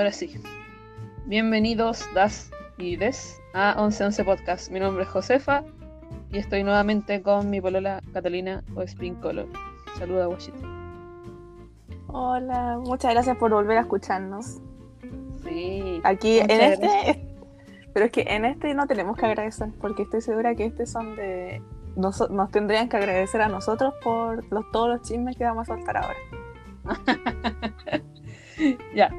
ahora sí. Bienvenidos, Das y Des, a 1111 Podcast. Mi nombre es Josefa y estoy nuevamente con mi polola Catalina o Spring Color. Saluda, Washington. Hola, muchas gracias por volver a escucharnos. Sí. Aquí en este, pero es que en este no tenemos que agradecer, porque estoy segura que este son de. Nos, nos tendrían que agradecer a nosotros por los, todos los chismes que vamos a soltar ahora. Ya.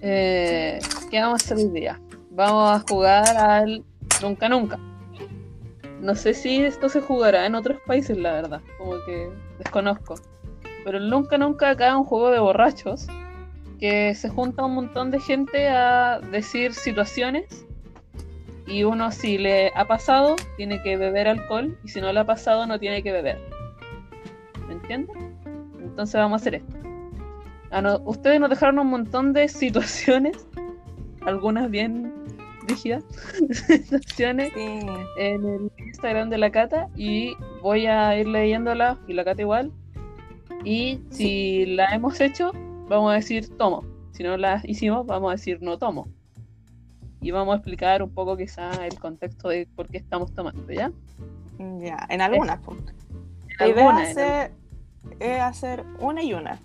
Eh, ¿Qué vamos a hacer hoy día? Vamos a jugar al Nunca Nunca. No sé si esto se jugará en otros países, la verdad. Como que desconozco. Pero el Nunca Nunca acá es un juego de borrachos que se junta un montón de gente a decir situaciones y uno si le ha pasado tiene que beber alcohol y si no le ha pasado no tiene que beber. ¿Me entiendes? Entonces vamos a hacer esto. Ah, no, ustedes nos dejaron un montón de situaciones, algunas bien rígidas, situaciones Sí. en el Instagram de la Cata y voy a ir leyéndolas y la Cata igual. Y si la hemos hecho, vamos a decir tomo. Si no las hicimos, vamos a decir no tomo. Y vamos a explicar un poco quizá el contexto de por qué estamos tomando, ¿ya? Ya, en algunas. po. La idea en es hacer una y una.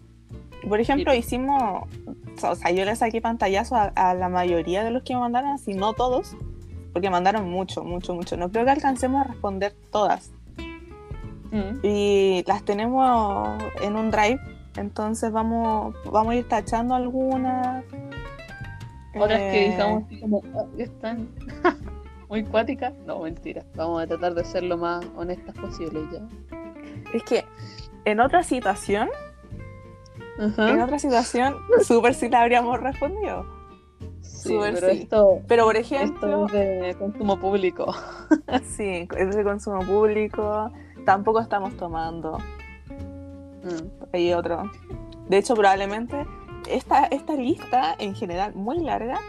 Por ejemplo, Sí. hicimos, o sea, yo le saqué pantallazo a, a la mayoría de los que me mandaron, así no todos, porque mandaron mucho, mucho, mucho. No creo que alcancemos a responder todas. Mm. Y las tenemos en un drive, entonces vamos, vamos a ir tachando algunas. Otras que Eh, digamos así como "Ah, están muy cuáticas. No, mentira. Vamos a tratar de ser lo más honestas posible ya. Es que en otra situación, En otra situación, súper sí la habríamos respondido. Sí, súper pero sí. esto, Pero por esto ejemplo, es de consumo público. sí, es de consumo público, tampoco estamos tomando. Mm. Hay otro. De hecho, probablemente esta, esta lista en general muy larga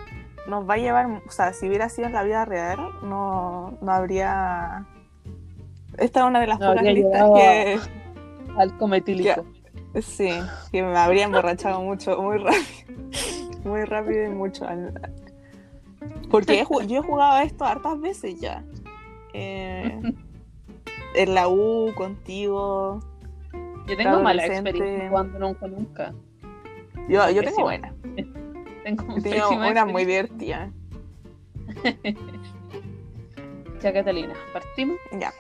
nos va a llevar, o sea, si hubiera sido en la vida real, no, no habría... Esta es una de las No pocas listas que, Alcohol metílico. Sí, que me habría emborrachado mucho, muy rápido. Muy rápido y mucho. Porque he yo he jugado esto hartas veces ya. Eh, en la U, contigo. Yo tengo mala experiencia jugando nunca nunca. Yo, yo tengo buena. Tengo Yo tengo pésima una muy divertida. Ya Catalina, partimos. Ya.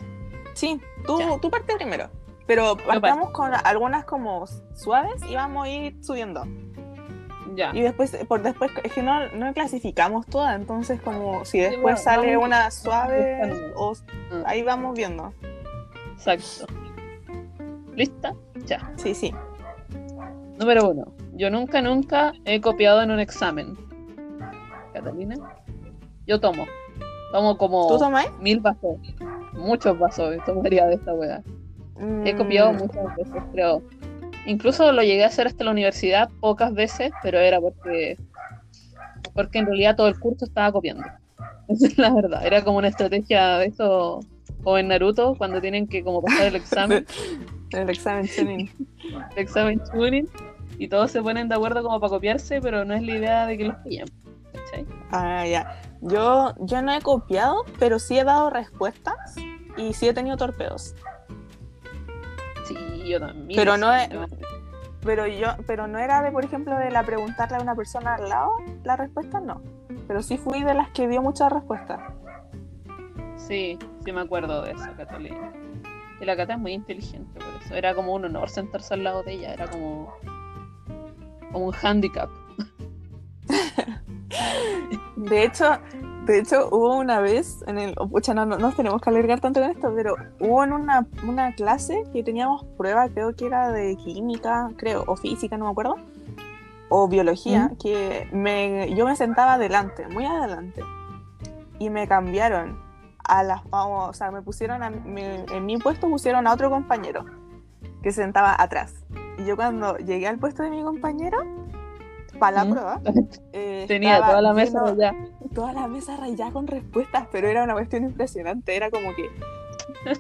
Sí, tú, Ya. tú parte primero. Pero partamos con algunas como suaves y vamos a ir subiendo. Ya. Y después, por después, es que no, no clasificamos todas, entonces como si bueno, después sale una suave, o, Mm, ahí vamos viendo. Exacto. ¿Lista? Ya. Sí, sí. Número uno. Yo nunca, nunca he copiado en un examen. Catalina. Yo tomo. Tomo como mil vasos. Muchos vasos tomaría de esta He copiado Mm, muchas veces, creo. Incluso lo llegué a hacer hasta la universidad pocas veces, pero era porque porque en realidad todo el curso estaba copiando. Esa es la verdad. Era como una estrategia de eso, o en Naruto, cuando tienen que como pasar el examen, El examen tuning. el examen tuning, y todos se ponen de acuerdo como para copiarse, pero no es la idea de que los pillen. ¿cachai? Ah, ya. Yo, yo no he copiado, pero sí he dado respuestas y sí he tenido torpedos. Yo también. Pero no es- Pero yo, pero no era de, por ejemplo, de la preguntarle a una persona al lado, la respuesta no. Pero sí fui de las que dio muchas respuestas. Sí, sí me acuerdo de eso, Catalina. Y la Cata es muy inteligente por eso. Era como un honor sentarse al lado de ella, era como, como un handicap. De hecho, de hecho, hubo una vez en el. pucha, no, no nos tenemos que alargar tanto con esto, pero hubo en una, una clase que teníamos prueba, creo que era de química, creo, o física, no me acuerdo, o biología, que me, yo me sentaba adelante, muy adelante, y me cambiaron a las. o sea, me pusieron a, me- en mi puesto pusieron a otro compañero que se sentaba atrás. Y yo cuando llegué al puesto de mi compañero, para la prueba, eh, Tenía toda la mesa lleno- toda la mesa rayada con respuestas, pero era una cuestión impresionante. Era como que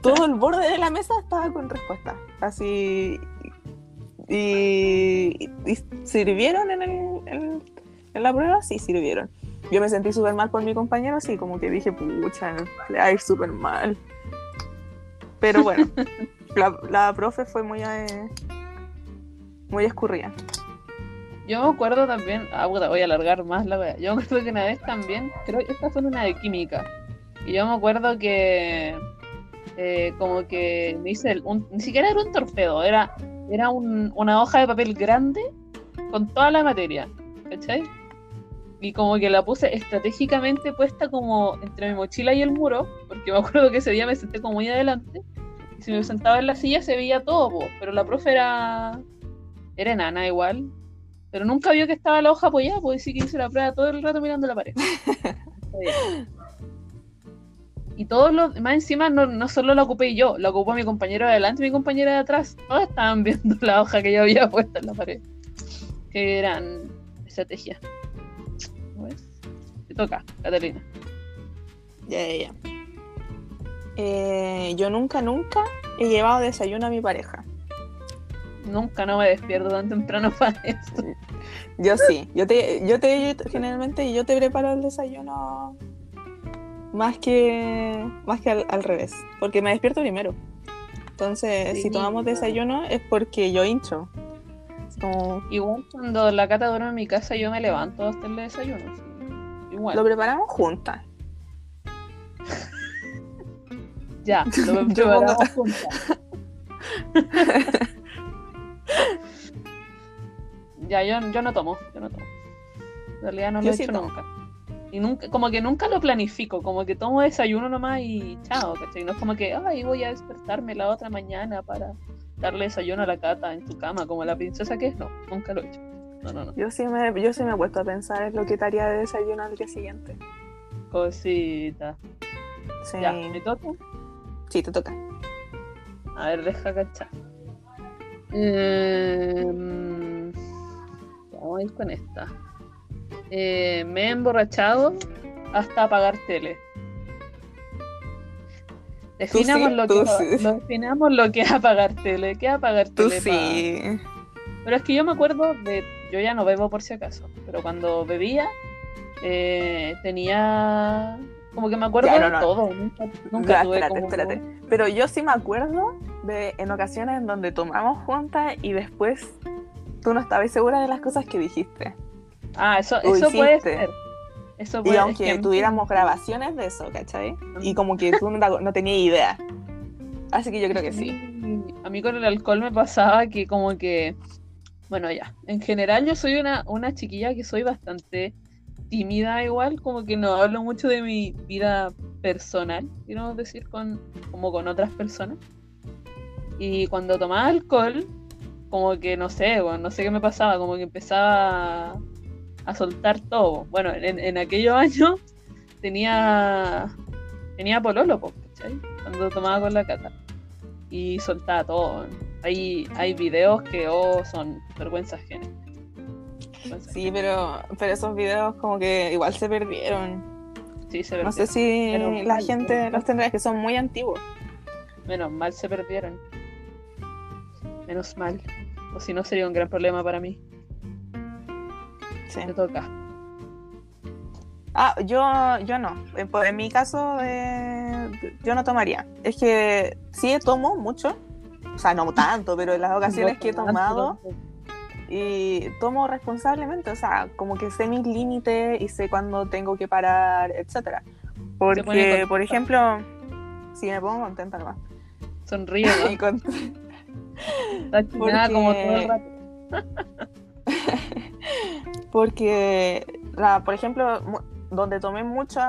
todo el borde de la mesa estaba con respuestas. Así. Y, y sirvieron en, el, en, en la prueba, sí sirvieron. Yo me sentí súper mal por mi compañero, así como que dije, pucha, le va a ir súper mal. Pero bueno, la, la profe fue muy, eh, muy escurrida. Yo me acuerdo también, ah, puta, voy a alargar más la wea. Yo me acuerdo que una vez también, creo que esta fue una de química. Y yo me acuerdo que eh, como que me hice, el- ni siquiera era un torpedo, era, era un- una hoja de papel grande con toda la materia, ¿cachai? Y como que la puse estratégicamente puesta como entre mi mochila y el muro, porque me acuerdo que ese día me senté como muy adelante, y si me sentaba en la silla se veía todo, po, pero la profe era, era enana igual, pero nunca vio que estaba la hoja apoyada, pues sí que hice la prueba todo el rato mirando la pared. Y todos los, más encima, no, no solo la ocupé yo, la ocupó mi compañero de adelante y mi compañera de atrás. Todos estaban viendo la hoja que yo había puesto en la pared. Que eran estrategias. ¿Cómo es? Te toca, Catalina. Ya, ya, ya. Eh, yo nunca, nunca he llevado desayuno a mi pareja. Nunca no me despierto tan temprano para esto. Yo sí, yo te, yo te, generalmente yo te preparo el desayuno más que, más que al, al revés, porque me despierto primero. Entonces, Sí. si tomamos desayuno es porque yo hincho. Como, Igual cuando la cata duerme en mi casa, yo me levanto a hacerle desayuno. sí. Igual. lo preparamos juntas. Ya, lo preparamos juntas. Ya, yo, yo no tomo, yo no tomo. En realidad no lo Yo he sí hecho tomo. nunca. Y nunca, como que nunca lo planifico, como que tomo desayuno nomás y chao, ¿cachai? No es como que, ay, voy a despertarme la otra mañana para darle desayuno a la cata en tu cama, como la princesa que es. No, nunca lo he hecho. No, no, no. Yo sí me, yo sí me he puesto a pensar en lo que te haría de desayuno al día siguiente. Cosita. Sí, Ya, ¿me toca? sí te toca. A ver, deja cachar. Em, vamos a ir con esta. Eh, me he emborrachado hasta apagar tele. Definamos, sí, lo, que, sí. lo- definamos lo que es apagar tele. ¿Qué es apagar Tú tele? sí. Pero es que yo me acuerdo de. Yo ya no bebo por si acaso, pero cuando bebía, eh, tenía. Como que me acuerdo Ya, no, de no. todo. Nunca, nunca tuve espérate, como. espérate. Pero yo sí me acuerdo de en ocasiones en donde tomamos juntas y después tú no estabas segura de las cosas que dijiste. Ah, eso, eso puede ser. Eso Y puede aunque es que- tuviéramos grabaciones de eso, ¿cachai? Y como que tú no, no tenías idea. Así que yo creo que sí. A mí con el alcohol me pasaba que como que, bueno, ya, en general yo soy una, una chiquilla que soy bastante tímida igual, como que no hablo mucho de mi vida personal, quiero decir, con, como con otras personas. Y cuando tomaba alcohol, como que no sé, bueno, no sé qué me pasaba, como que empezaba a, soltar todo. Bueno, en, en aquellos años tenía tenía pololo, po, ¿cachai? Cuando tomaba con la cata. Y soltaba todo. Hay, hay videos que oh, son vergüenza ajena. Sí, pero, pero esos videos como que igual se perdieron. Sí, se No perdieron. sé si la mal, gente pero- los tendrá, que son muy antiguos. Menos mal se perdieron. Menos mal. O si no sería un gran problema para mí. Sí. Te toca. Ah, yo, yo no. Eh, pues, En mi caso, eh, yo no tomaría. Es que sí tomo mucho. O sea, no tanto, pero en las ocasiones que he tomado y tomo responsablemente. O sea, como que sé mis límites y sé cuándo tengo que parar, etcétera. Porque, por ejemplo, sí me pongo contenta nomás. Sonríe, ¿no? con- Está chinada como todo el Porque- rato. porque, la, por ejemplo, donde tomé mucho,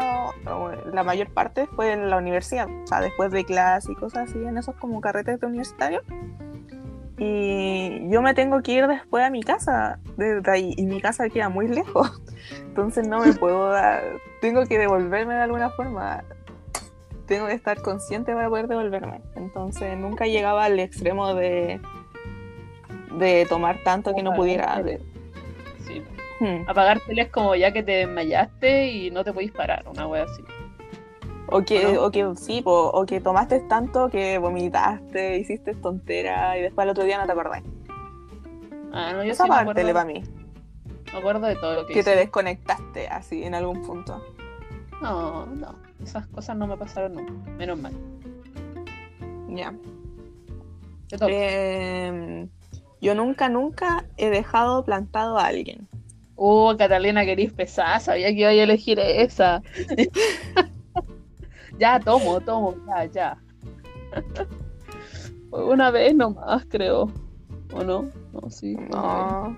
o la mayor parte fue en la universidad, o sea, después de clase y cosas así, en esos como carretes de universitario. Y yo me tengo que ir después a mi casa, desde ahí, y mi casa queda muy lejos, entonces no me puedo dar, tengo que devolverme de alguna forma, tengo que estar consciente para poder devolverme, entonces nunca llegaba al extremo de, de tomar tanto que no pudiera. Sí. Hmm. Apagar tele es como ya que te desmayaste y no te podéis parar, una wea así. O que, ¿O que sí, po, o que tomaste tanto que vomitaste, hiciste tontera y después al otro día no te acordás. Ah, no, yo Esa sí parte le acuerdo. para mí. Me acuerdo de todo lo que Que te desconectaste así en algún punto. No, no. Esas cosas no me pasaron nunca. Menos mal. Ya. Toca. Eh, yo nunca, nunca he dejado plantado a alguien. Uh, Catalina, querís pesar. Sabía que iba a elegir esa. ya, tomo, tomo. Ya, ya. Fue una vez nomás, creo. ¿O no? No, sí. No.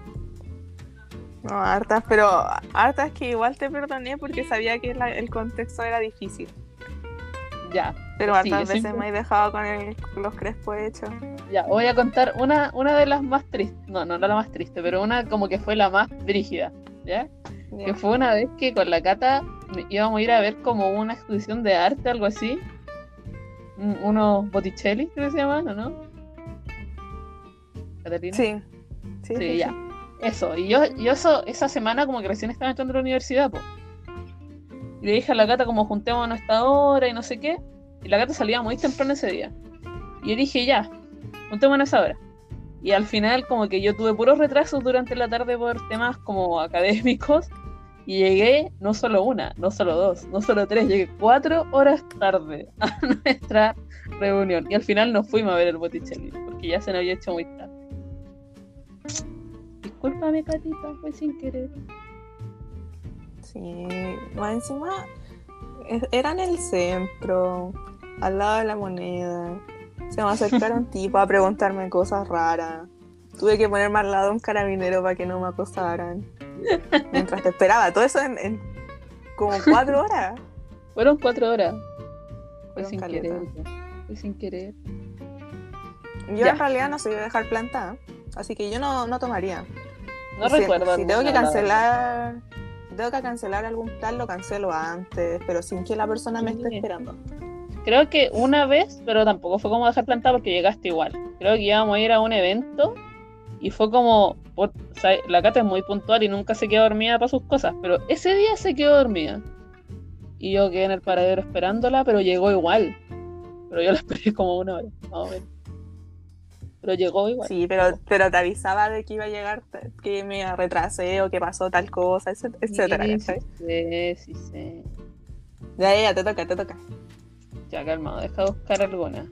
No, hartas, pero hartas que igual te perdoné porque sabía que la- el contexto era difícil. Ya, Pero Sí, hartas yo veces siempre- me he dejado con, el- los crespos hechos. ya. Voy a contar una, una de las más tristes. No, no era la más triste, pero una como que fue la más brígida. ¿Ya? Que fue una vez que con la Cata íbamos a ir a ver como una exposición de arte, algo así. Un- Unos Botticelli, creo que se llaman, ¿o no? Catalina. Sí. Sí, Sí, sí, ya. sí. Eso. Y yo, yo eso, esa semana como que recién estaba entrando a la universidad, po. Y le dije a la Cata como juntémonos a esta hora y no sé qué. Y la Cata salía muy temprano ese día. Y yo dije, ya, juntémonos a esa hora. Y al final como que yo tuve puros retrasos durante la tarde por temas como académicos. Y llegué no solo una, no solo dos, no solo tres, llegué cuatro horas tarde a nuestra reunión. Y al final nos fuimos a ver el Botticelli, porque ya se nos había hecho muy tarde. Discúlpame, Catita, fue sin querer. Sí, más encima era en el centro, al lado de la moneda. Se me acercaron tipos a preguntarme cosas raras. Tuve que ponerme al lado un carabinero para que no me acosaran. Mientras te esperaba, todo eso en, en como cuatro horas. Fueron cuatro horas. Fue sin caleta. querer. Fue sin querer. Yo Ya. en realidad no soy de dejar plantada, así que yo no, no tomaría. No si, recuerdo. Si tengo que cancelar, si tengo que cancelar algún plan, lo cancelo antes, pero sin que la persona me esté esperando. Creo que una vez, pero tampoco fue como dejar plantada porque llegaste igual. Creo que íbamos a ir a un evento y fue como. por- o sea, la Cata es muy puntual y nunca se queda dormida para sus cosas, pero ese día se quedó dormida. Y yo quedé en el paradero esperándola, pero llegó igual. Pero yo la esperé como una hora, más o menos. Pero llegó igual. Sí, pero, pero te avisaba de que iba a llegar, que me retrasé o que pasó tal cosa, etc- etcétera. Sí, ¿cachai? sí, sí, sí. Ya, ya, te toca, te toca. Ya, calmado, deja de buscar alguna.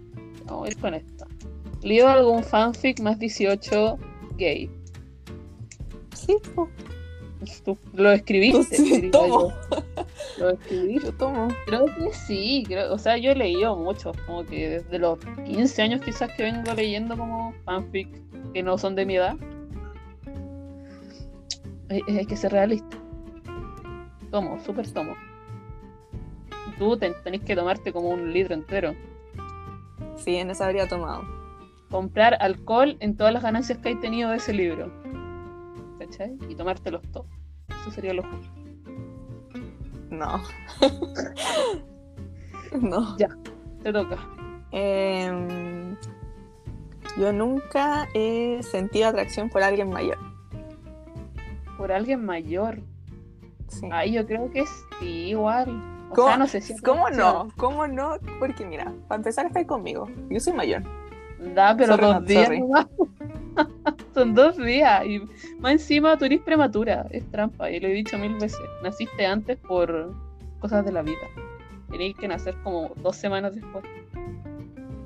Vamos a ir con esta. ¿Leído algún fanfic más 18 gay? Sí, po, Tú lo escribiste. Sí, tomo. yo. Lo escribiste. yo tomo. Creo que sí. Creo, o sea, yo he leído mucho. Como que desde los 15 años quizás que vengo leyendo como fanfic que no son de mi edad. Hay, hay que ser realista. Tomo, súper tomo. Tú ten- tenés que tomarte como un litro entero. Sí, en esa habría tomado. Comprar alcohol en todas las ganancias que hay tenido de ese libro. ¿Cachai? Y tomártelos todos. Eso sería lo justo. No. no. Ya. Te toca. Em, yo nunca he sentido atracción por alguien mayor. Por alguien mayor. Sí. Ahí yo creo que sí, igual. O ¿Cómo- sea, no sé si. ¿Cómo no? ¿Cómo no? Porque mira, para empezar está conmigo. Yo soy mayor. Da, pero Sorry, dos días nomás. Son dos días. Y más encima tú eres prematura. Es trampa. Y lo he dicho mil veces. Naciste antes por cosas de la vida. Tenéis que nacer como dos semanas después.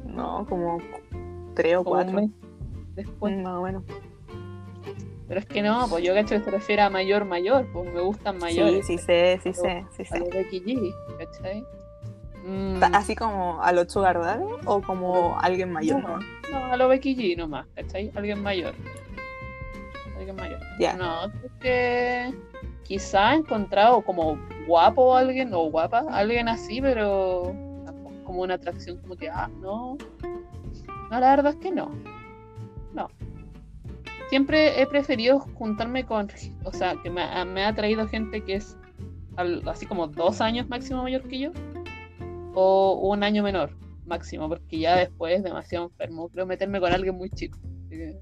No, como tres o Como un cuatro. mes después. Más o menos. Pero es que no, pues yo cacho que se refiere a mayor, mayor, pues me gustan Sí, mayores. sí sé, sí sé, sí A sé. los Becky G, ¿cachai? Mm, ¿Así como a los sugar daddy o como alguien mayor? No, no, a los Becky G nomás, ¿cachai? Alguien mayor. Alguien mayor. Ya. No, porque quizá he encontrado como guapo alguien o guapa, alguien así, pero como una atracción como que, ah, no. No, la verdad es que no. No. Siempre he preferido juntarme con, o sea, que me, ha- me ha traído gente que es al- así como dos años máximo mayor que yo, o un año menor máximo, porque ya después es demasiado enfermo. Creo meterme con alguien muy chico. Así que...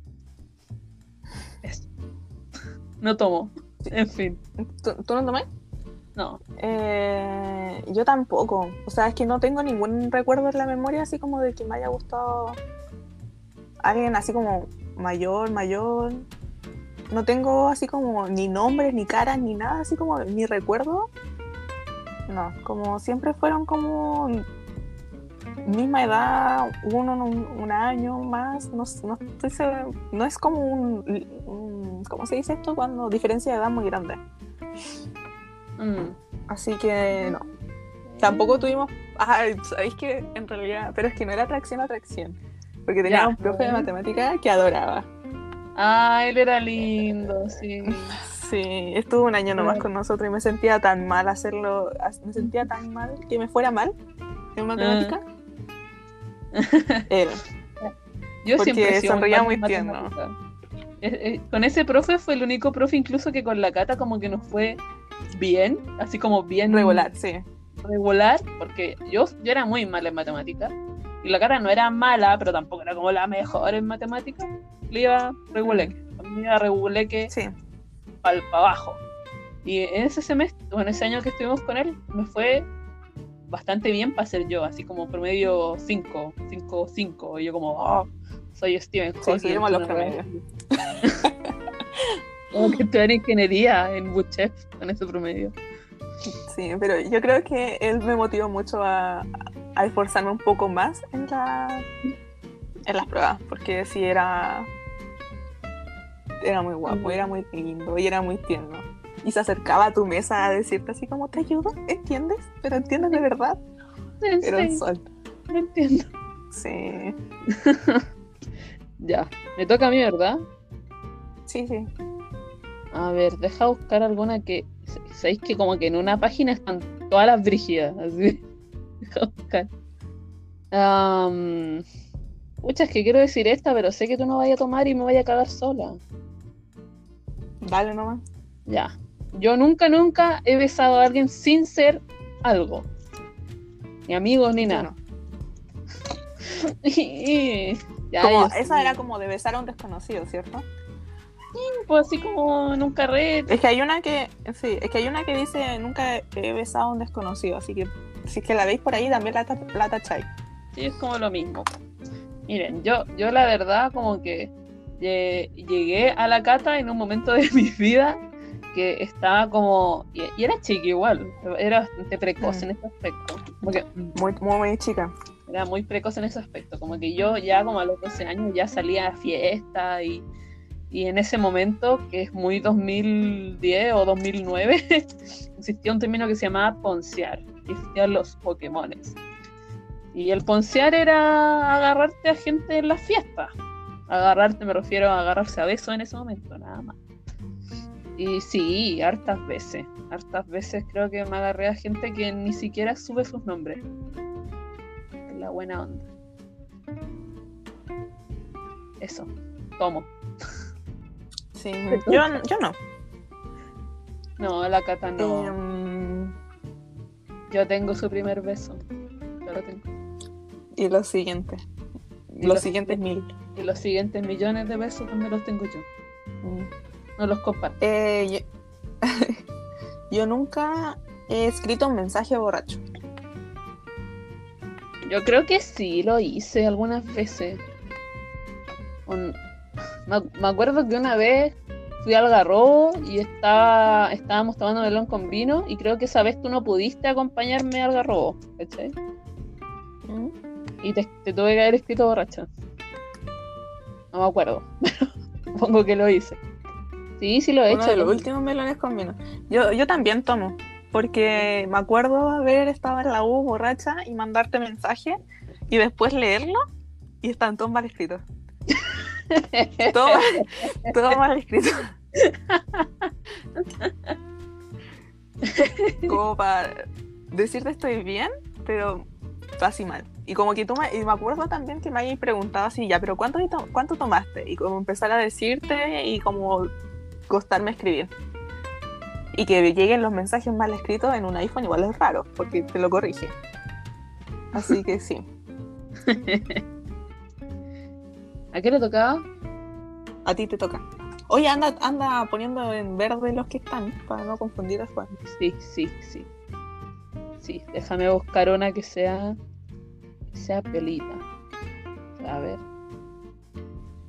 Eso. No tomo. En fin, ¿Tú, tú no tomás? no. Eh, yo tampoco. O sea, es que no tengo ningún recuerdo en la memoria así como de que me haya gustado alguien así como mayor, mayor. no tengo así como ni nombres, ni caras, ni nada, así como ni recuerdo. No, como siempre fueron como misma edad, uno un, un año más, no, no, estoy no es como un, un, ¿cómo se dice esto? Cuando diferencia de edad muy grande. Mm. Así que no. Tampoco tuvimos, ah, sabéis que en realidad, pero es que no era atracción atracción, porque tenía Ya. un profe de matemática que adoraba. Ah, él era lindo, sí. Sí, estuvo un año nomás con nosotros y me sentía tan mal hacerlo, me sentía tan mal que me fuera mal en matemática. Él. Yo Porque siempre sonreía muy tierno. Eh, eh, Con ese profe fue el único profe incluso que con la cata como que nos fue bien, así como bien regular, sí. regular, porque yo, yo era muy mala en matemáticas y la cara no era mala, pero tampoco era como la mejor en matemáticas. Le iba reguleque, a mí me iba reguleque Sí. Para abajo. Y en ese semestre, bueno, ese año que estuvimos con él, me fue bastante bien para ser yo, así como promedio 5, 5, 5. Y yo como, oh, soy Steven Sí, Hawking. subimos los una wea promedios. Como que estudiar ingeniería en Buchef con ese promedio. Sí, pero yo creo que él me motivó mucho a, a esforzarme un poco más en, la, en las pruebas, porque sí era, era muy guapo, era muy lindo y era muy tierno. Y se acercaba a tu mesa a decirte así como, ¿te ayudo? ¿Entiendes? ¿Pero entiendes de verdad? Era un sol. no entiendo. Sí, Ya, me toca a mí, ¿verdad? sí, sí. A ver, deja buscar alguna que. ¿Sabéis que como que en una página están todas las brígidas? Así. Deja buscar. Pucha, es que quiero decir esta, pero sé que tú no vayas a tomar y me vaya a cagar sola. Dale nomás. Ya. Yo nunca, nunca he besado a alguien sin ser algo. Ni amigos ni nada. Ya, Como- esa sí. era como de besar a un desconocido, ¿cierto? Pues así como en un carrete. Es que hay una que, sí, es que hay una que dice nunca he besado a un desconocido, así que si es que la veis por ahí también la, la tacháis. Sí, es como lo mismo. Miren, yo, yo la verdad como que llegué a la cata en un momento de mi vida que estaba como... Y, era chica igual, era bastante precoz Mm. en ese aspecto. Que Muy, muy, muy chica. era muy precoz en ese aspecto. Como que yo ya como a los 12 años ya salía a fiesta y, y en ese momento, que es muy 2010 o 2009, existía un término que se llamaba poncear. y Existían los Pokémones. Y el poncear era agarrarte a gente en las fiestas. Agarrarte, me refiero a agarrarse a besos en ese momento, nada más. Y sí, hartas veces. Hartas veces creo que me agarré a gente que ni siquiera sube sus nombres. Es la buena onda. Eso, tomo. Sí. Yo, yo no. No, la cata no. Em, Yo tengo su primer beso. Yo lo tengo. y lo siguiente. Y los los- siguientes mil. Y los siguientes millones de besos también los tengo yo. Mm. No los comparto. Eh, yo, yo nunca he escrito un mensaje borracho. Yo creo que sí lo hice algunas veces. Un- Me, acuerdo que una vez fui al Garrobo y estaba, estábamos tomando melón con vino y creo que esa vez tú no pudiste acompañarme al Garrobo, ¿cachai? Mm. Y te, te tuve que haber escrito borracha. No me acuerdo, pero supongo que lo hice. Sí, sí lo he Uno hecho. de los lo- últimos melones con vino. Yo, yo también tomo. Porque me acuerdo haber estado en la U borracha y mandarte mensaje y después leerlo y están todos mal escritos. Todo, todo mal escrito. Como para decirte estoy bien, pero casi mal. Y como que tú me, y me acuerdo también que me hayas preguntado así, ya, pero ¿cuánto, to- ¿cuánto tomaste? Y como empezar a decirte y como costarme escribir. Y que lleguen los mensajes mal escritos en un iPhone igual es raro, porque te lo corrige. Así que sí. ¿A qué le tocaba? A ti te toca. Oye, anda, anda poniendo en verde los que están para no confundir después. Sí, sí, sí. Sí, déjame buscar una que sea. Sea pelita. A ver.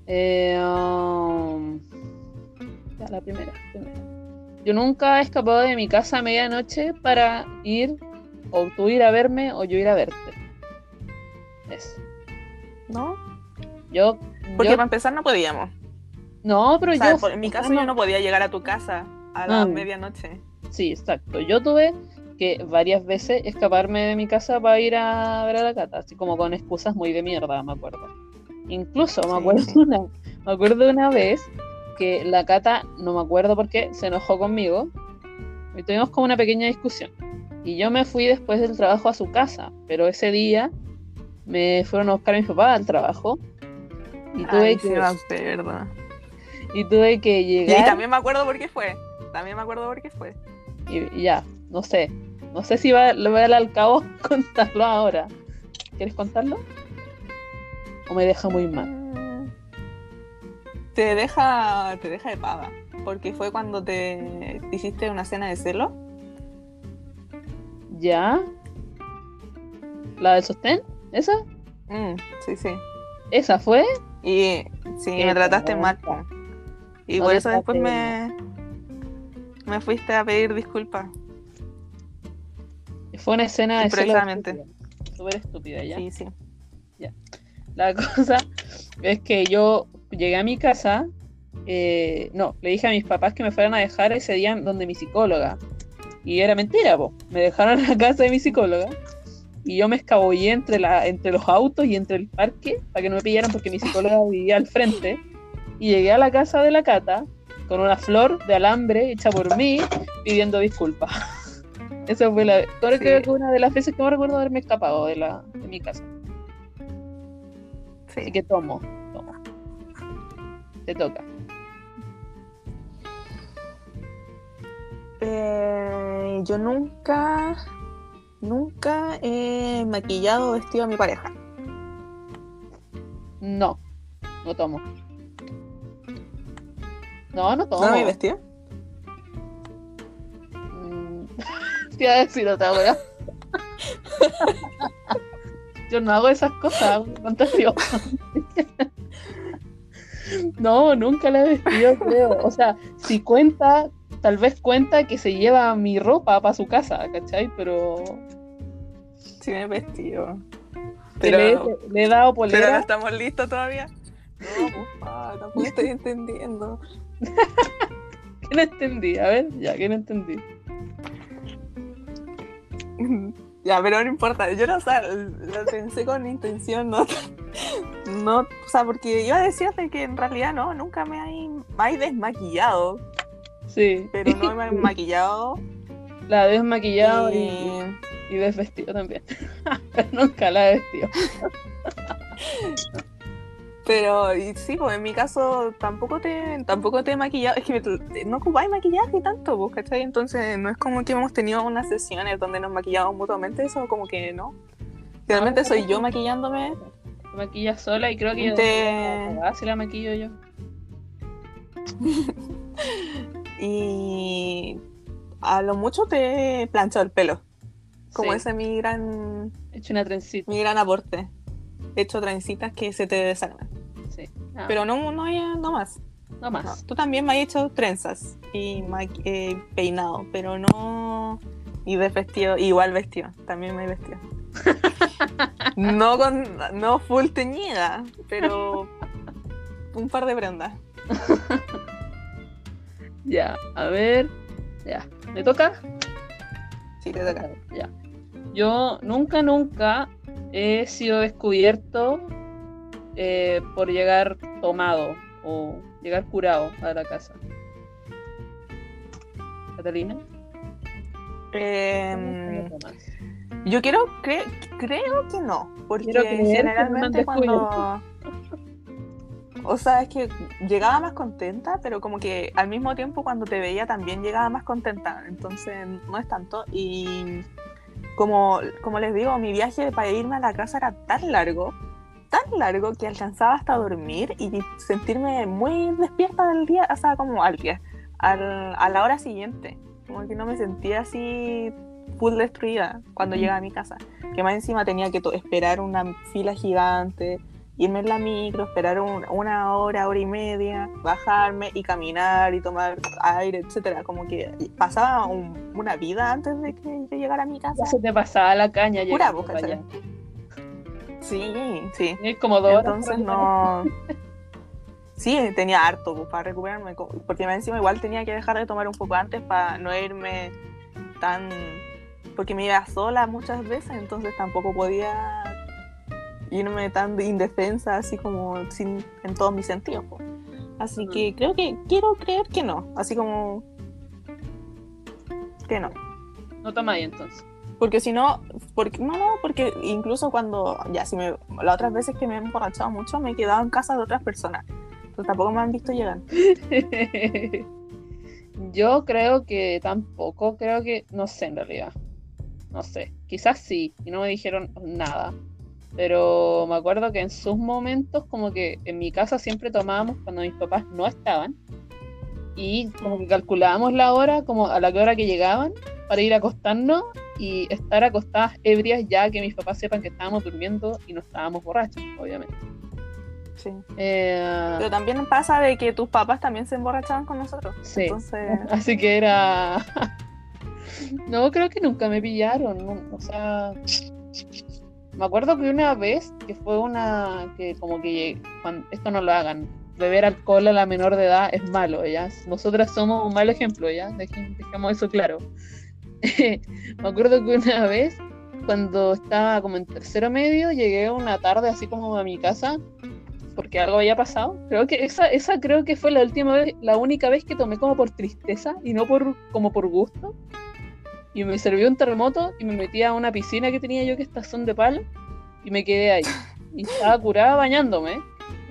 Eh, um, la primera, primera. Yo nunca he escapado de mi casa a medianoche para ir, o tú ir a verme, o yo ir a verte. Eso. ¿No? Yo. Porque yo- para empezar no podíamos. no, pero O sea, yo. en mi caso yo no podía llegar a tu casa a la Ah. medianoche. Sí, exacto. Yo tuve que varias veces escaparme de mi casa para ir a ver a la cata, así como con excusas muy de mierda, me acuerdo. Incluso me acuerdo sí. una, me acuerdo una vez que la cata, no me acuerdo por qué, se enojó conmigo y tuvimos como una pequeña discusión. Y yo me fui después del trabajo a su casa, pero ese día me fueron a buscar a mi papá al trabajo y tuve, Ay, que, me acuerdo. y tuve que Y llegar también me acuerdo por qué fue. También me acuerdo por qué fue. y, y ya, no sé. No sé si va, voy a dar al cabo contarlo ahora. ¿Quieres contarlo? ¿O me deja muy mal? Te deja, te deja de pava. Porque fue cuando te, te hiciste una cena de celo. ¿Ya? ¿La del sostén? ¿Esa? Mm, sí, sí. ¿Esa fue? Y sí, Qué me trataste mal. Y No por eso después me, me fuiste a pedir disculpas. Fue una escena de. Súper estúpida, ¿ya? Sí, sí. La cosa es que yo llegué a mi casa, eh, no, le dije a mis papás que me fueran a dejar ese día donde mi psicóloga. Y era mentira, po. me dejaron en la casa de mi psicóloga. Y yo me escabullé entre, la, entre los autos y entre el parque para que no me pillaran porque mi psicóloga vivía al frente. Y llegué a la casa de la cata con una flor de alambre hecha por mí pidiendo disculpas. Esa fue la. Creo Sí. que fue una de las veces que me recuerdo haberme escapado de, la, de mi casa. sí. Así que tomo, tomo. Te toca. Eh, yo nunca, nunca he maquillado o vestido a mi pareja. No, no tomo. No, no tomo. ¿No me vestido? Te iba a decir otra wea. Yo no hago esas cosas, fantasio. No, nunca la he vestido, creo. O sea, si cuenta, tal vez cuenta que se lleva mi ropa para su casa, ¿cachai? Pero Sí, me he vestido. Pero, le, le he dado pero no polera. estamos listos todavía. No, pues, pa, tampoco estoy entendiendo. ¿Qué no entendí? A ver, ya, que no entendí. Ya, pero no importa. Yo no, o sea, lo pensé con intención, no. No, o sea, porque iba a decirte que en realidad no, nunca me hay, me hay desmaquillado, Sí. pero no me he maquillado. La he desmaquillado y, y- y desvestido también. Pero nunca la he vestido. Pero y sí, pues en mi caso tampoco te, tampoco te he maquillado. Es que me- no ocupáis maquillaje tanto, pues, ¿cachai? Entonces no es como que hemos tenido unas sesiones donde nos maquillamos mutuamente, eso como que no. Realmente soy yo maquillándome. Se maquilla sola y creo que yo Te- si la maquillo yo. Y a lo mucho te he planchado el pelo. Como Sí, ese es mi gran, He hecho una trencita. mi gran aporte. He hecho trencitas que se te desarman. Sí. Ah, Pero no, no, hay- no más. no más. No, tú también me has hecho trenzas y eh, peinado, pero no. Y de vestido, igual vestido, también me he vestido. no con. No full teñida, pero. Un par de prendas. Ya, a ver. Ya. ¿Me toca? Sí, te toca. Ya. Yo nunca, nunca he sido descubierto eh, por llegar tomado o llegar curado a la casa. Catalina. Em, yo quiero, cre- creo que no, porque generalmente cuando... O sea, es que llegaba más contenta, pero como que al mismo tiempo cuando te veía también llegaba más contenta, entonces no es tanto. Y como, como les digo, mi viaje para irme a la casa era tan largo, tan largo que alcanzaba hasta dormir y sentirme muy despierta del día, o sea, como al día, al- a la hora siguiente. Como que no me sentía así full destruida cuando llegaba a mi casa. Que más encima tenía que esperar una fila gigante irme en la micro, esperar un- una hora, hora y media, bajarme y caminar y tomar aire, etcétera. Como que pasaba un- una vida antes de que yo llegara a mi casa. Ya se te pasaba la caña Pura boca. Sí, sí. Es como dos Entonces no. Sí, tenía harto pues, para recuperarme, porque encima igual tenía que dejar de tomar un poco antes para no irme tan. Porque me iba sola muchas veces, entonces tampoco podía irme tan de indefensa, así como sin, en todos mis sentidos. pues. Así Ujú. que creo que quiero creer que no, así como que no. No tomáis entonces. Porque si no, porque, no, no, porque incluso cuando, ya, si me, las otras veces que me he emborrachado mucho, me he quedado en casa de otras personas. Pero tampoco me han visto llegar. Yo creo que tampoco, creo que, no sé en realidad. No sé, quizás sí, y no me dijeron nada. Pero me acuerdo que en sus momentos, como que en mi casa siempre tomábamos cuando mis papás no estaban. Y como que calculábamos la hora, como a la hora que llegaban, para ir a acostarnos y estar acostadas ebrias ya que mis papás sepan que estábamos durmiendo y no estábamos borrachos, obviamente. Sí. Eh, Pero también pasa de que tus papás también se emborrachaban con nosotros. Sí. Entonces, Así que era. no, creo que nunca me pillaron. no, o sea. Me acuerdo que una vez que fue una. que como que. cuan- esto no lo hagan. Beber alcohol a la menor de edad es malo, ¿ya? Nosotras somos un mal ejemplo, ¿ya? Dejemos eso claro. me acuerdo que una vez, cuando estaba como en tercero medio, llegué una tarde así como a mi casa porque algo había pasado. Creo que esa, esa creo que fue la última vez, la única vez que tomé como por tristeza y no por como por gusto. Y me sirvió un terremoto y me metí a una piscina que tenía yo que estas son de palo y me quedé ahí. Y estaba curada bañándome.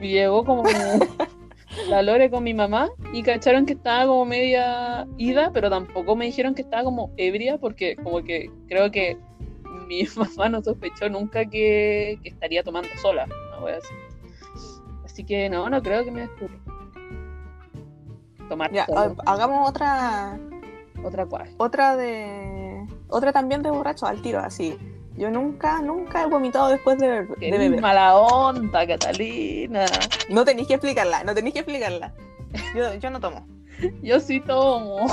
Y llegó como la Lore con mi mamá y cacharon que estaba como media ida, pero tampoco me dijeron que estaba como ebria porque como que creo que mi mamá no sospechó nunca que, que estaría tomando sola. Una wea así. Así que no, no creo que me descubra. Tomar ya, sola, hagamos otra, otra cual. otra de, otra también de borracho al tiro, así. Yo nunca, nunca he vomitado después de, beber- de beber. mala onda, Catalina. No tenéis que explicarla, no tenéis que explicarla. Yo, yo no tomo. Yo sí tomo.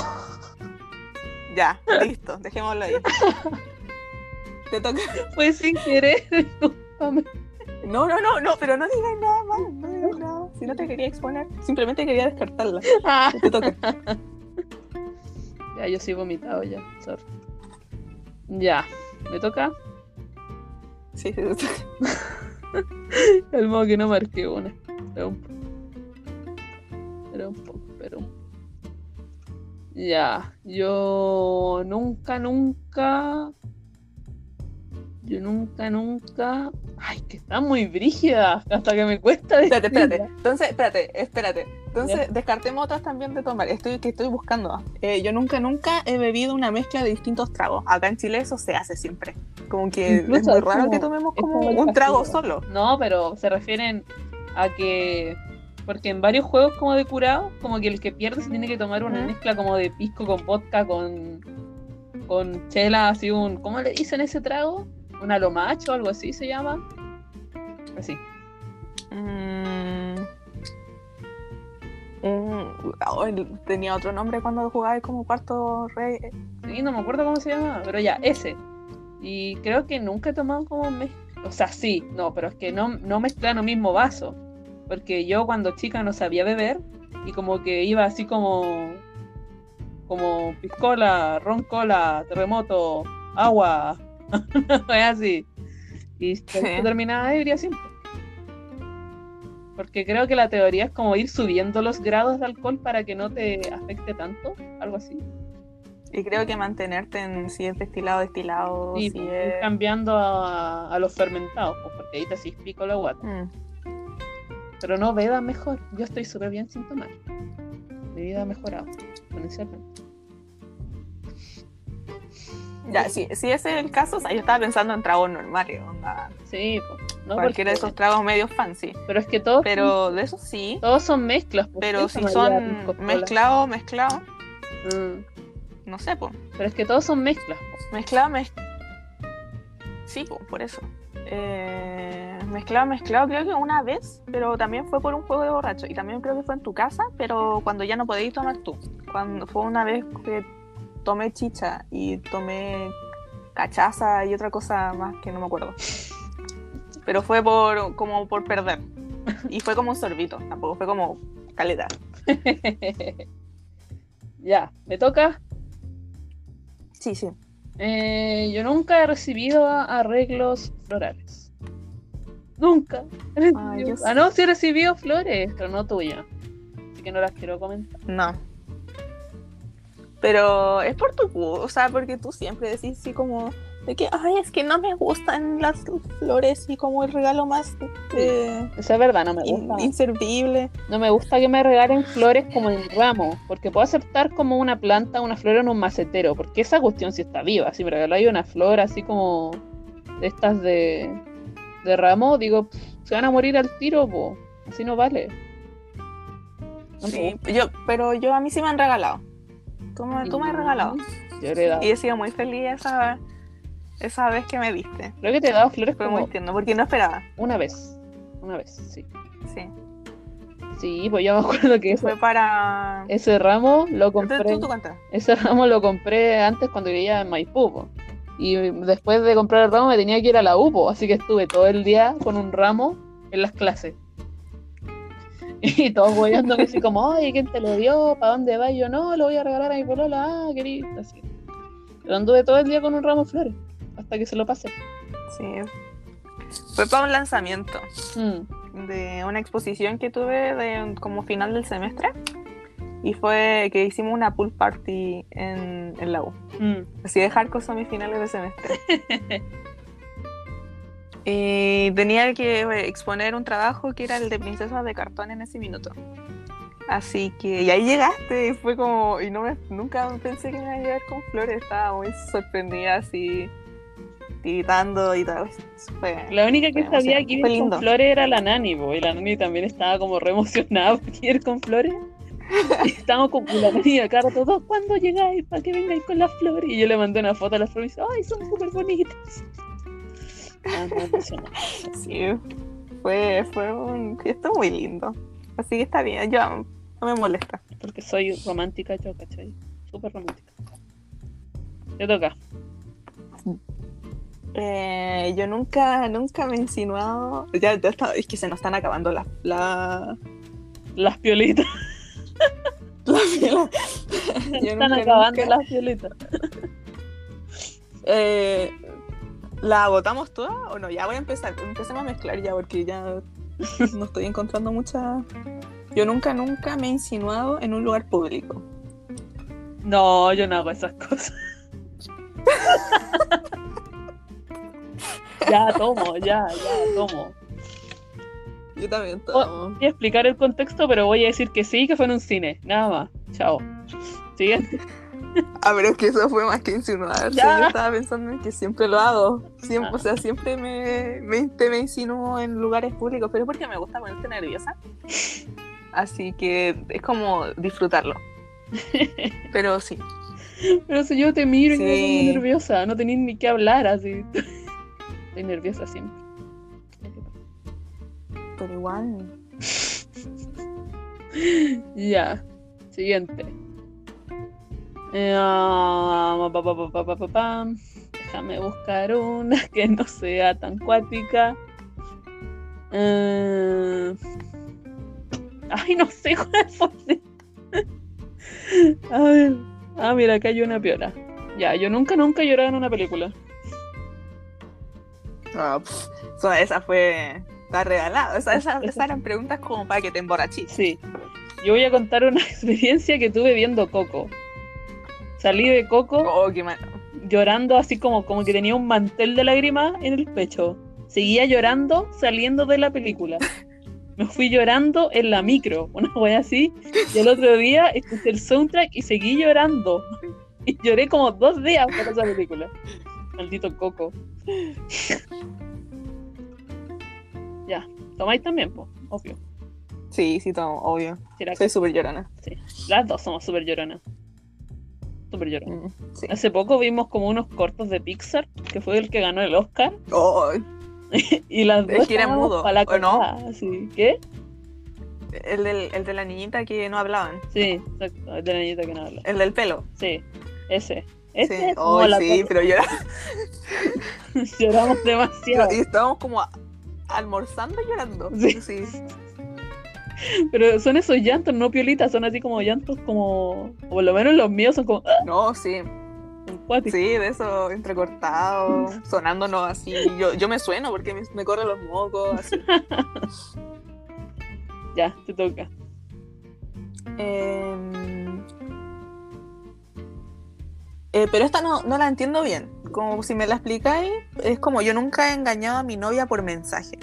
Ya, listo, dejémoslo ahí. Te toca. Fue sin querer. discúlpame. No, no, no, no, pero no digas nada más, no digas nada. Si no te quería exponer, simplemente quería descartarla. Ah. Te toca. Ya, yo sí vomitado ya. sorry. Ya, ¿me toca? Sí, sí, te toca. El modo que no marqué una. Era un poco. Era un poco, pero un poco. Ya, yo nunca, nunca. Yo nunca, nunca. Ay, que está muy brígida. Hasta que me cuesta Espérate, espérate. decirla. Entonces, espérate, espérate. Entonces, Ya. descartemos otras también de tomar. Estoy, que estoy buscando. Eh, yo nunca, nunca he bebido una mezcla de distintos tragos. Acá en Chile eso se hace siempre. Como que es Incluso muy es raro como- que tomemos como como un trago solo. No, pero se refieren a que. Porque en varios juegos como de curado, como que el que pierde se tiene que tomar una mezcla como de pisco con vodka, con. con chela, así un. ¿Cómo le dicen ese trago? Un alomacho o algo así se llama. Así. Mm. Un- oh, el- tenía otro nombre cuando jugaba como cuarto rey. Sí, no me acuerdo cómo se llama, pero ya, ese. Y creo que nunca he tomado como mezcla. O sea, sí, no, pero es que no, no mezclan el mismo vaso. Porque yo cuando chica no sabía beber y como que iba así como. como piscola, ron cola, terremoto, agua. Fue así. Y Sí. terminaba ebria siempre. Porque creo que la teoría es como ir subiendo los grados de alcohol para que no te afecte tanto, algo así. Y creo que mantenerte en si es destilado, destilado, si es. cambiando a, a los fermentados, pues, porque ahí te haces pico la guata. Mm. Pero no beba mejor. Yo estoy súper bien sin tomar. Mi vida ha mejorado exponencialmente. Ya, si, si ese es el caso, o sea, yo estaba pensando en tragos normales, onda, Sí, no cualquiera de esos tragos medio fancy. Pero es que todos, Pero de eso sí. todos son mezclas. pues, Pero si son mezclados, mezclados, Mm, no sé, pues. Pero es que todos son mezclas. Mezclado, mez... Sí, pues, por eso. Eh, mezclado, mezclado, creo que una vez, pero también fue por un juego de borracho. Y también creo que fue en tu casa, pero cuando ya no podéis tomar tú. Cuando fue una vez que tomé chicha y tomé cachaza y otra cosa más que no me acuerdo. Pero fue por como por perder. Y fue como un sorbito, tampoco fue como caleta. ya, ¿me toca? Sí, sí. Eh, yo nunca he recibido arreglos florales. Nunca. Ay, ah, no, sí he recibido flores, pero no tuyas. Así que no las quiero comentar. No. Pero es por tu gu- o sea, porque tú siempre decís así como de que, ay, es que no me gustan las flores y como el regalo más eh, Eso es verdad, no me in- gusta. inservible. No me gusta que me regalen flores como en ramo, porque puedo aceptar como una planta, una flor en un macetero, porque esa cuestión sí está viva. Si me regaláis una flor así como de estas de, de ramo, digo, "Pff, se van a morir al tiro, po. así no vale. No Sí, yo, pero yo a mí sí me han regalado. Tú me, tú me has regalado. Yo le he dado. Y he sido muy feliz esa, esa vez que me diste. Creo que te he dado flores Fue como muy tierno, porque no esperaba. una vez. Una vez, sí. Sí. Sí, pues yo me acuerdo que Fue ese, para. ese ramo lo compré. tú, tú cuenta. Ese ramo lo compré antes cuando vivía en Maipú. po. Y después de comprar el ramo me tenía que ir a la UPO, así que estuve todo el día con un ramo en las clases. Y todos guayándome así como, ay, ¿quién te lo dio? ¿Para dónde va? Y yo, no, lo voy a regalar a mi polola, ah, querido, así. Pero anduve todo el día con un ramo de flores, hasta que se lo pasé. Sí. Fue para un lanzamiento Mm. de una exposición que tuve de como final del semestre. Y fue que hicimos una pool party en, en la U. Mm. Así de hardcore son mis finales de semestre. y tenía que eh, exponer un trabajo que era el de princesas de cartón en ese minuto. Así que, y ahí llegaste, y fue como, y no me, nunca pensé que me iba a llegar con flores, estaba muy sorprendida así, tiritando y tal. Fue, La única que sabía que iba con flores era la Nani, po, y la Nani también estaba como re emocionada por ir con flores. Y estábamos con la Nani acá todos, ¿cuándo llegáis? ¿Para que vengáis con las flores? Y yo le mandé una foto a las flores y dice, ¡ay, son súper bonitas! Ah, sí, fue, fue un gesto muy lindo. Así que está bien, yo no me molesta. Porque soy romántica yo, ¿cachai? Súper romántica. Te toca. Eh, yo nunca, nunca me he insinuado. Ya, ya está, es que se nos están acabando las. La, Las piolitas. la, la- Yo Están nunca, acabando nunca- las piolitas. Eh, ¿La votamos toda o no? Ya voy a empezar. Empecemos a mezclar ya porque ya no estoy encontrando mucha. Yo nunca, nunca me he insinuado en un lugar público. No, yo no hago esas cosas. ya tomo, ya, ya tomo. Yo también tomo. Voy a explicar el contexto, pero voy a decir que sí, que fue en un cine. Nada más. Chao. Siguiente. Ah, pero es que eso fue más que insinuar. Ya. Yo estaba pensando en que siempre lo hago. Siempre, Ah. O sea, siempre me, me, te me insinúo en lugares públicos, pero es porque me gusta ponerte nerviosa. Así que es como disfrutarlo. Pero sí. Pero si yo te miro y me Sí. pongo nerviosa, no tenés ni que hablar así. Estoy nerviosa siempre. Pero igual. Ya. Siguiente. Eh, pa, pa, pa. Déjame buscar una que no sea tan cuática. Eh, Ay, no sé cuál fue. A ver. Ah, mira, acá hay una piola. Ya, yo nunca, nunca he en una película. Ah, so, esa fue. Está regalada. Esa, esa- esas eran preguntas como para que te emborrachís. Sí. Yo voy a contar una experiencia que tuve viendo Coco. Salí de Coco Oh, qué mal. llorando así como, como que tenía un mantel de lágrimas en el pecho. Seguía llorando saliendo de la película. Me fui llorando en la micro, una wea así. Y el otro día escuché el soundtrack y seguí llorando. Y lloré como dos días por esa película. Maldito Coco. ya, tomáis también, pues, obvio. Sí, sí, todo, obvio. Soy súper llorona. Las dos somos súper lloronas. Súper lloronas. Mm, sí. Hace poco vimos como unos cortos de Pixar, que fue el que ganó el Oscar. Oh, y las dos Es que era mudo, la ¿o no? así. ¿Qué? El, del, el de la niñita que no hablaban. Sí, exacto, el de la niñita que no habla. El del pelo. Sí, ese. Ese Sí, es la sí, pero yo lloramos demasiado. y estábamos como almorzando y llorando. Sí. sí. Pero son esos llantos, no piolitas, son así como llantos como. o por lo menos los míos son como. ¡ah! No, sí. Sí, de eso entrecortado, sonándonos así. Yo, yo me sueno porque me, me corren los mocos, así. Ya, te toca. Em, eh, pero esta no, no la entiendo bien. Como si me la explicáis, es como yo nunca he engañado a mi novia por mensaje.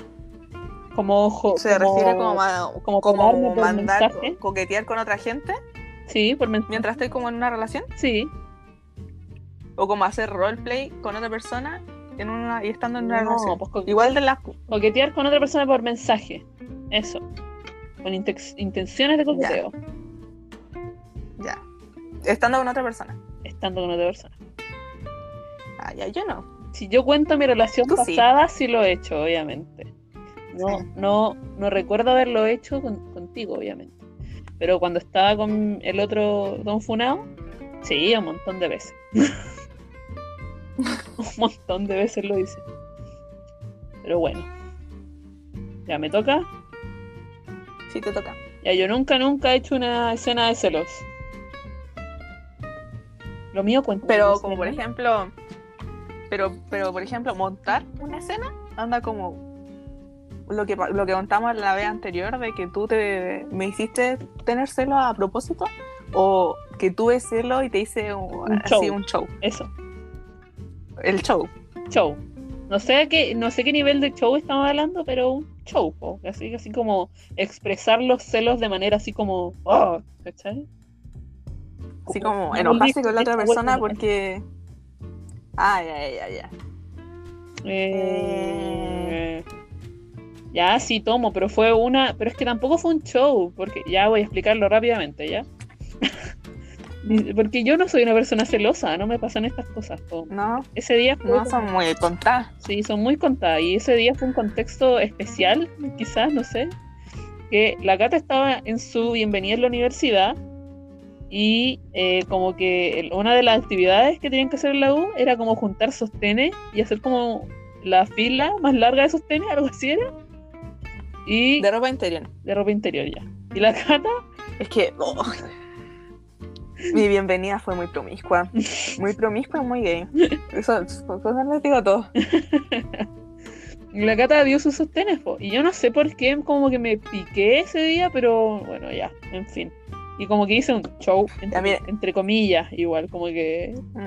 Como ojo. Se refiere como a como como mandar, mensaje. coquetear con otra gente Sí, por mensaje. mientras estoy como en una relación. Sí. O como hacer roleplay con otra persona en una, y estando en una No, relación. pues, Igual de las... Coquetear con otra persona por mensaje. Eso. Con intenciones de coqueteo. Ya. Estando con otra persona. Estando con otra persona. Ah, ya, yo no. Si yo cuento mi relación Tú sí. pasada, sí. lo he hecho, obviamente. No, no, no recuerdo haberlo hecho con- contigo, obviamente. Pero cuando estaba con el otro Don Funao, sí, un montón de veces. un montón de veces lo hice. Pero bueno. Ya me toca. Sí, te toca. Ya yo nunca, nunca he hecho una escena de celos. Lo mío cuenta. Pero como como por ejemplo, pero, pero por ejemplo, montar una escena anda como lo que, lo que contamos la vez anterior de que tú te me hiciste tener celos a propósito o que tuve celos y te hice un, Un así show. un show. Eso, El show. show. No sé qué, no sé qué nivel de show estamos hablando, pero un show, po. así, así como expresar los celos de manera así como, oh, ¿cachai? Así como no enojarse con la otra persona porque. Ah, ya, ya, ya. Eh, Ya, sí, tomo, pero fue una. Pero es que tampoco fue un show, porque ya voy a explicarlo rápidamente, ¿ya? porque yo no soy una persona celosa, no me pasan estas cosas. po. No, Ese día fue. no son muy tontas. Sí, son muy contadas. Y ese día fue un contexto especial, quizás, no sé. Que la Cata estaba en su bienvenida en la universidad y eh, como que una de las actividades que tenían que hacer en la U era como juntar sostenes y hacer como la fila más larga de sostenes, algo así era. Y De ropa interior. de ropa interior ya. Y la Cata, Es que. oh, mi bienvenida fue muy promiscua. Muy promiscua y muy gay. Eso, eso les digo todo. la Cata dio sus sostenes, po. y yo no sé por qué como que me piqué ese día, pero bueno, ya, en fin. Y como que hice un show, entre, entre comillas, igual, como que Mm.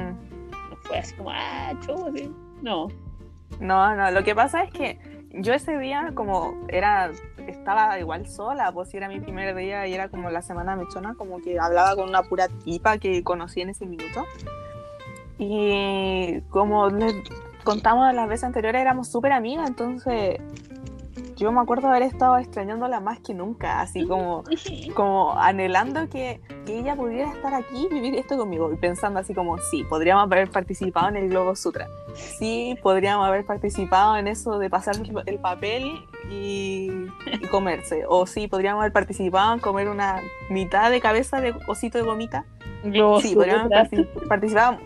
no fue así como, ah, show, así. No. No, no, lo que pasa es que yo ese día, como era, estaba igual sola, pues era mi primer día y era como la semana mechona, como que hablaba con una pura tipa que conocí en ese minuto. Y como les contamos las veces anteriores, éramos súper amigas, entonces yo me acuerdo haber estado extrañándola más que nunca, así como como anhelando que, que ella pudiera estar aquí y vivir esto conmigo y pensando así como sí, podríamos haber participado en el Globo Sutra, sí, podríamos haber participado en eso de pasar el, el papel y, y comerse, o sí, podríamos haber participado en comer una mitad de cabeza de osito de gomita, Globo sí, podríamos Sutra. haber partic- participado,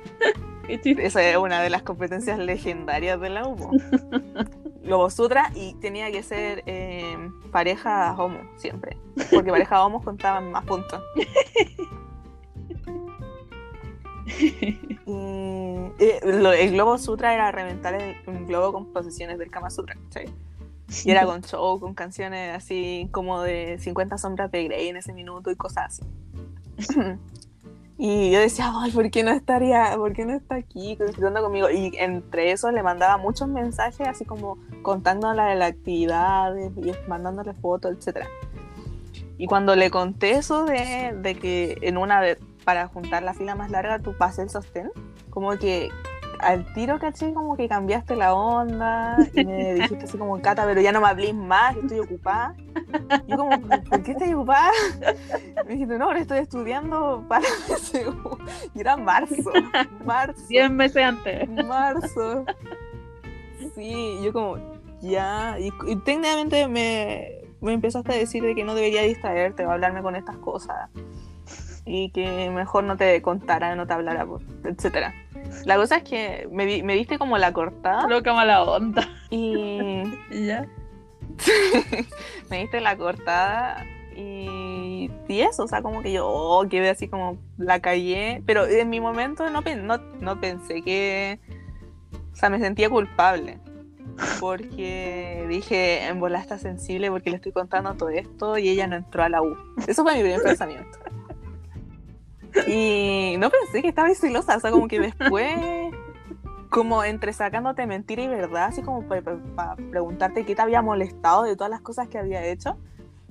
esa es una de las competencias legendarias de la UMO. Globo Sutra y tenía que ser eh, pareja homo siempre. Porque pareja homo contaban más puntos. Y, eh, lo- el Globo Sutra era reventar el- un globo con posiciones del Kama Sutra. ¿cachai? Y era con show, con canciones así como de 50 sombras de Grey en ese minuto y cosas así. Y yo decía, ay, ¿por qué no estaría, por qué no está aquí disfrutando conmigo? Y entre eso le mandaba muchos mensajes, así como contándole de las actividades y mandándole fotos, etcétera. Y cuando le conté eso de, de que en una de, para juntar la fila más larga tú pases el sostén, como que al tiro, caché, como que cambiaste la onda y me dijiste así como, Cata, pero ya no me hablís más, estoy ocupada. Yo como, ¿por qué estoy ocupada? Me dijiste, no, ahora estoy estudiando para PSU. Y era marzo, marzo, 10 meses antes. marzo. Sí, yo como, ya, y, y técnicamente me, me empezaste a decir de que no debería distraerte o hablarme con estas cosas y que mejor no te contara, no te hablara, pues, etcétera. La cosa es que me, di- me diste como la cortada Loca mala onda. y Y ya. me diste la cortada y, y eso, o sea, como que yo oh, quedé así como la callé, pero en mi momento no, no, no pensé que, o sea, me sentía culpable. Porque dije, en bola está sensible porque le estoy contando todo esto y ella no entró a la U. Eso fue mi primer pensamiento. Y no pensé que estaba celosa, o sea, como que después, como entre sacándote mentira y verdad, así como para preguntarte qué te había molestado de todas las cosas que había hecho,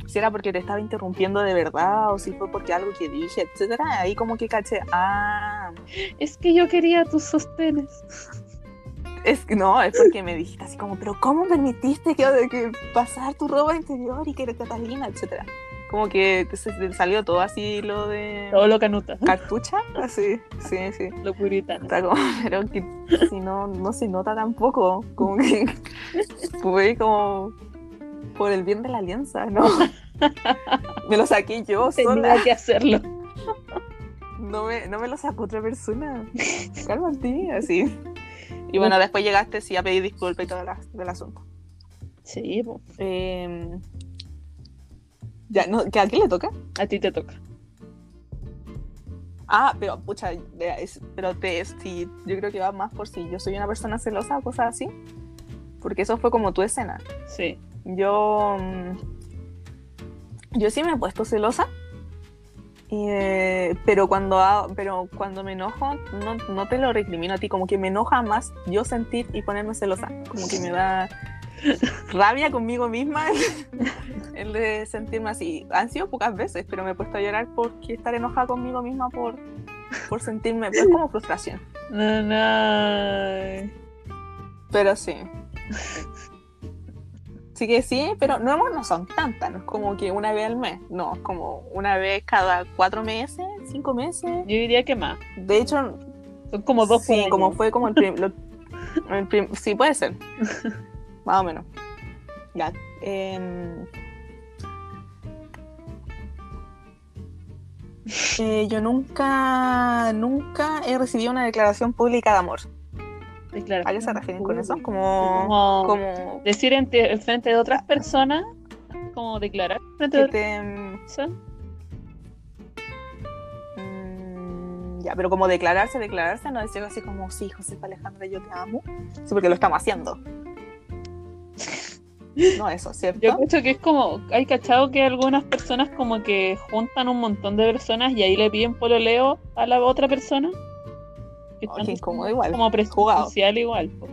si era porque te estaba interrumpiendo de verdad o si fue porque algo que dije, etcétera. Ahí como que caché, ah, Es que yo quería tus sostenes. es que no, es porque me dijiste así como, pero ¿cómo permitiste que, que pasar tu ropa interior y que eres Catalina, etcétera? Como que se- te salió todo así lo de Todo lo canuta. cartucha, así, sí, sí. Lo puritano. Está como, pero que si no, no se nota tampoco. Como que fue como por el bien de la alianza, ¿no? Me lo saqué yo sola. Tenía que hacerlo. No me, no me lo sacó otra persona. Cálmate, así. Y bueno, después llegaste sí a pedir disculpas y todo la- del asunto. Sí, po. Eh, ya, no, ¿que ¿a quién le toca? a ti te toca. Ah, pero pucha, es- pero te, sí, yo creo que va más por si yo soy una persona celosa o cosas así. Porque eso fue como tu escena. Sí. Yo. mm, Yo sí me he puesto celosa. eh, pero cuando pero cuando me enojo, no, no te lo recrimino a ti, como que me enoja más yo sentir y ponerme celosa. Como que me da rabia conmigo misma el, de sentirme así. Han sido pocas veces, pero me he puesto a llorar porque estar enojada conmigo misma por, por sentirme, es como frustración. No, no. Pero sí. Sí que sí, pero no, no son tantas, no es como que una vez al mes, no, es como una vez cada cuatro meses, cinco meses. Yo diría que más. De hecho, Son como dos sí, como fue como el, prim- lo- el prim- sí, puede ser, más o menos. Ya. em, eh, yo nunca, nunca he recibido una declaración pública de amor. ¿A qué se refieren con eso? Como, Como, como decir en, en frente de otras personas, como declarar frente de otras te, em, personas. Mm, ya, pero como declararse, declararse, no decir así como, sí, Josefa Alejandra, yo te amo. Sí, porque lo estamos haciendo. No eso, ¿cierto? Yo creo que es como, hay cachado que algunas personas como que juntan un montón de personas y ahí le piden pololeo a la otra persona. Que Oh, están incómodo igual. Como social igual. po.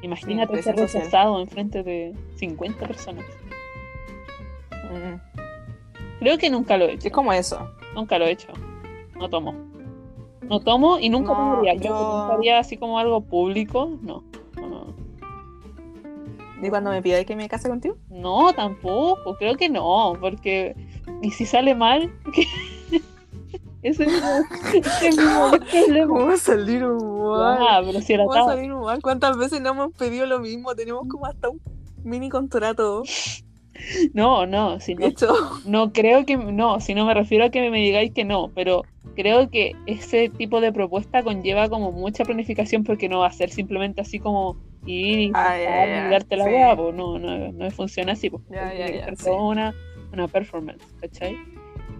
Imagínate Sí, ser rechazado en frente de 50 personas. Mm, Creo que nunca lo he hecho. Es como eso. Nunca lo he hecho. No tomo. No tomo y nunca No, yo- haría así como algo público. No, ¿Y cuando me pidáis que me case contigo? No, tampoco. Creo que no. Porque. ¿Y si sale mal? Ese es mi- ese es mi mayor problema. va a salir mal? Ah, pero si era ¿Cómo va a salir mal? ¿Cuántas veces no hemos pedido lo mismo? Tenemos como hasta un mini contrato No, no. Si no hecho. No creo que no, si no me refiero a que me digáis que no, pero creo que ese tipo de propuesta conlleva como mucha planificación porque no va a ser simplemente así como y Ah, darte la hueá, pues no, no, no funciona así, pues Ya, ya, ya, sí. una, una performance, ¿cachai?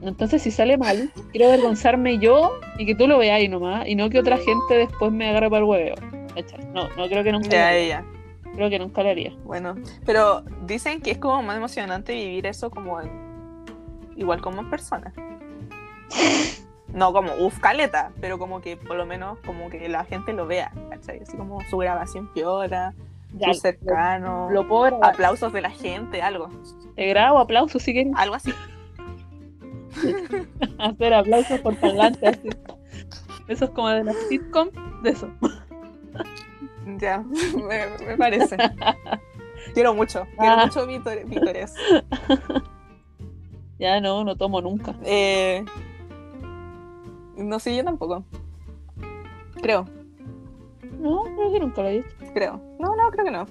Entonces si sale mal, quiero avergonzarme yo y que tú lo veáis nomás, y no que otra gente después me agarre para el ¿cachai? No, no creo que nunca lo Ya, haría. ya. Creo que nunca lo haría. Bueno, pero dicen que es como más emocionante vivir eso como en- igual como en persona. No como, uff, caleta, pero como que por lo menos como que la gente lo vea, ¿cachai? Así como su grabación piola, Ya, su cercano, lo, lo aplausos de la gente, algo, Te grabo aplausos si quieres. algo así. hacer aplausos por parlante así. Eso es como de la sitcom, de eso. Ya, me, me parece. Quiero mucho, quiero Ah. mucho Vítores. Ya no, no tomo nunca. Eh, no sé, yo tampoco. Creo, No, creo que nunca lo he creo. No, no, creo que no.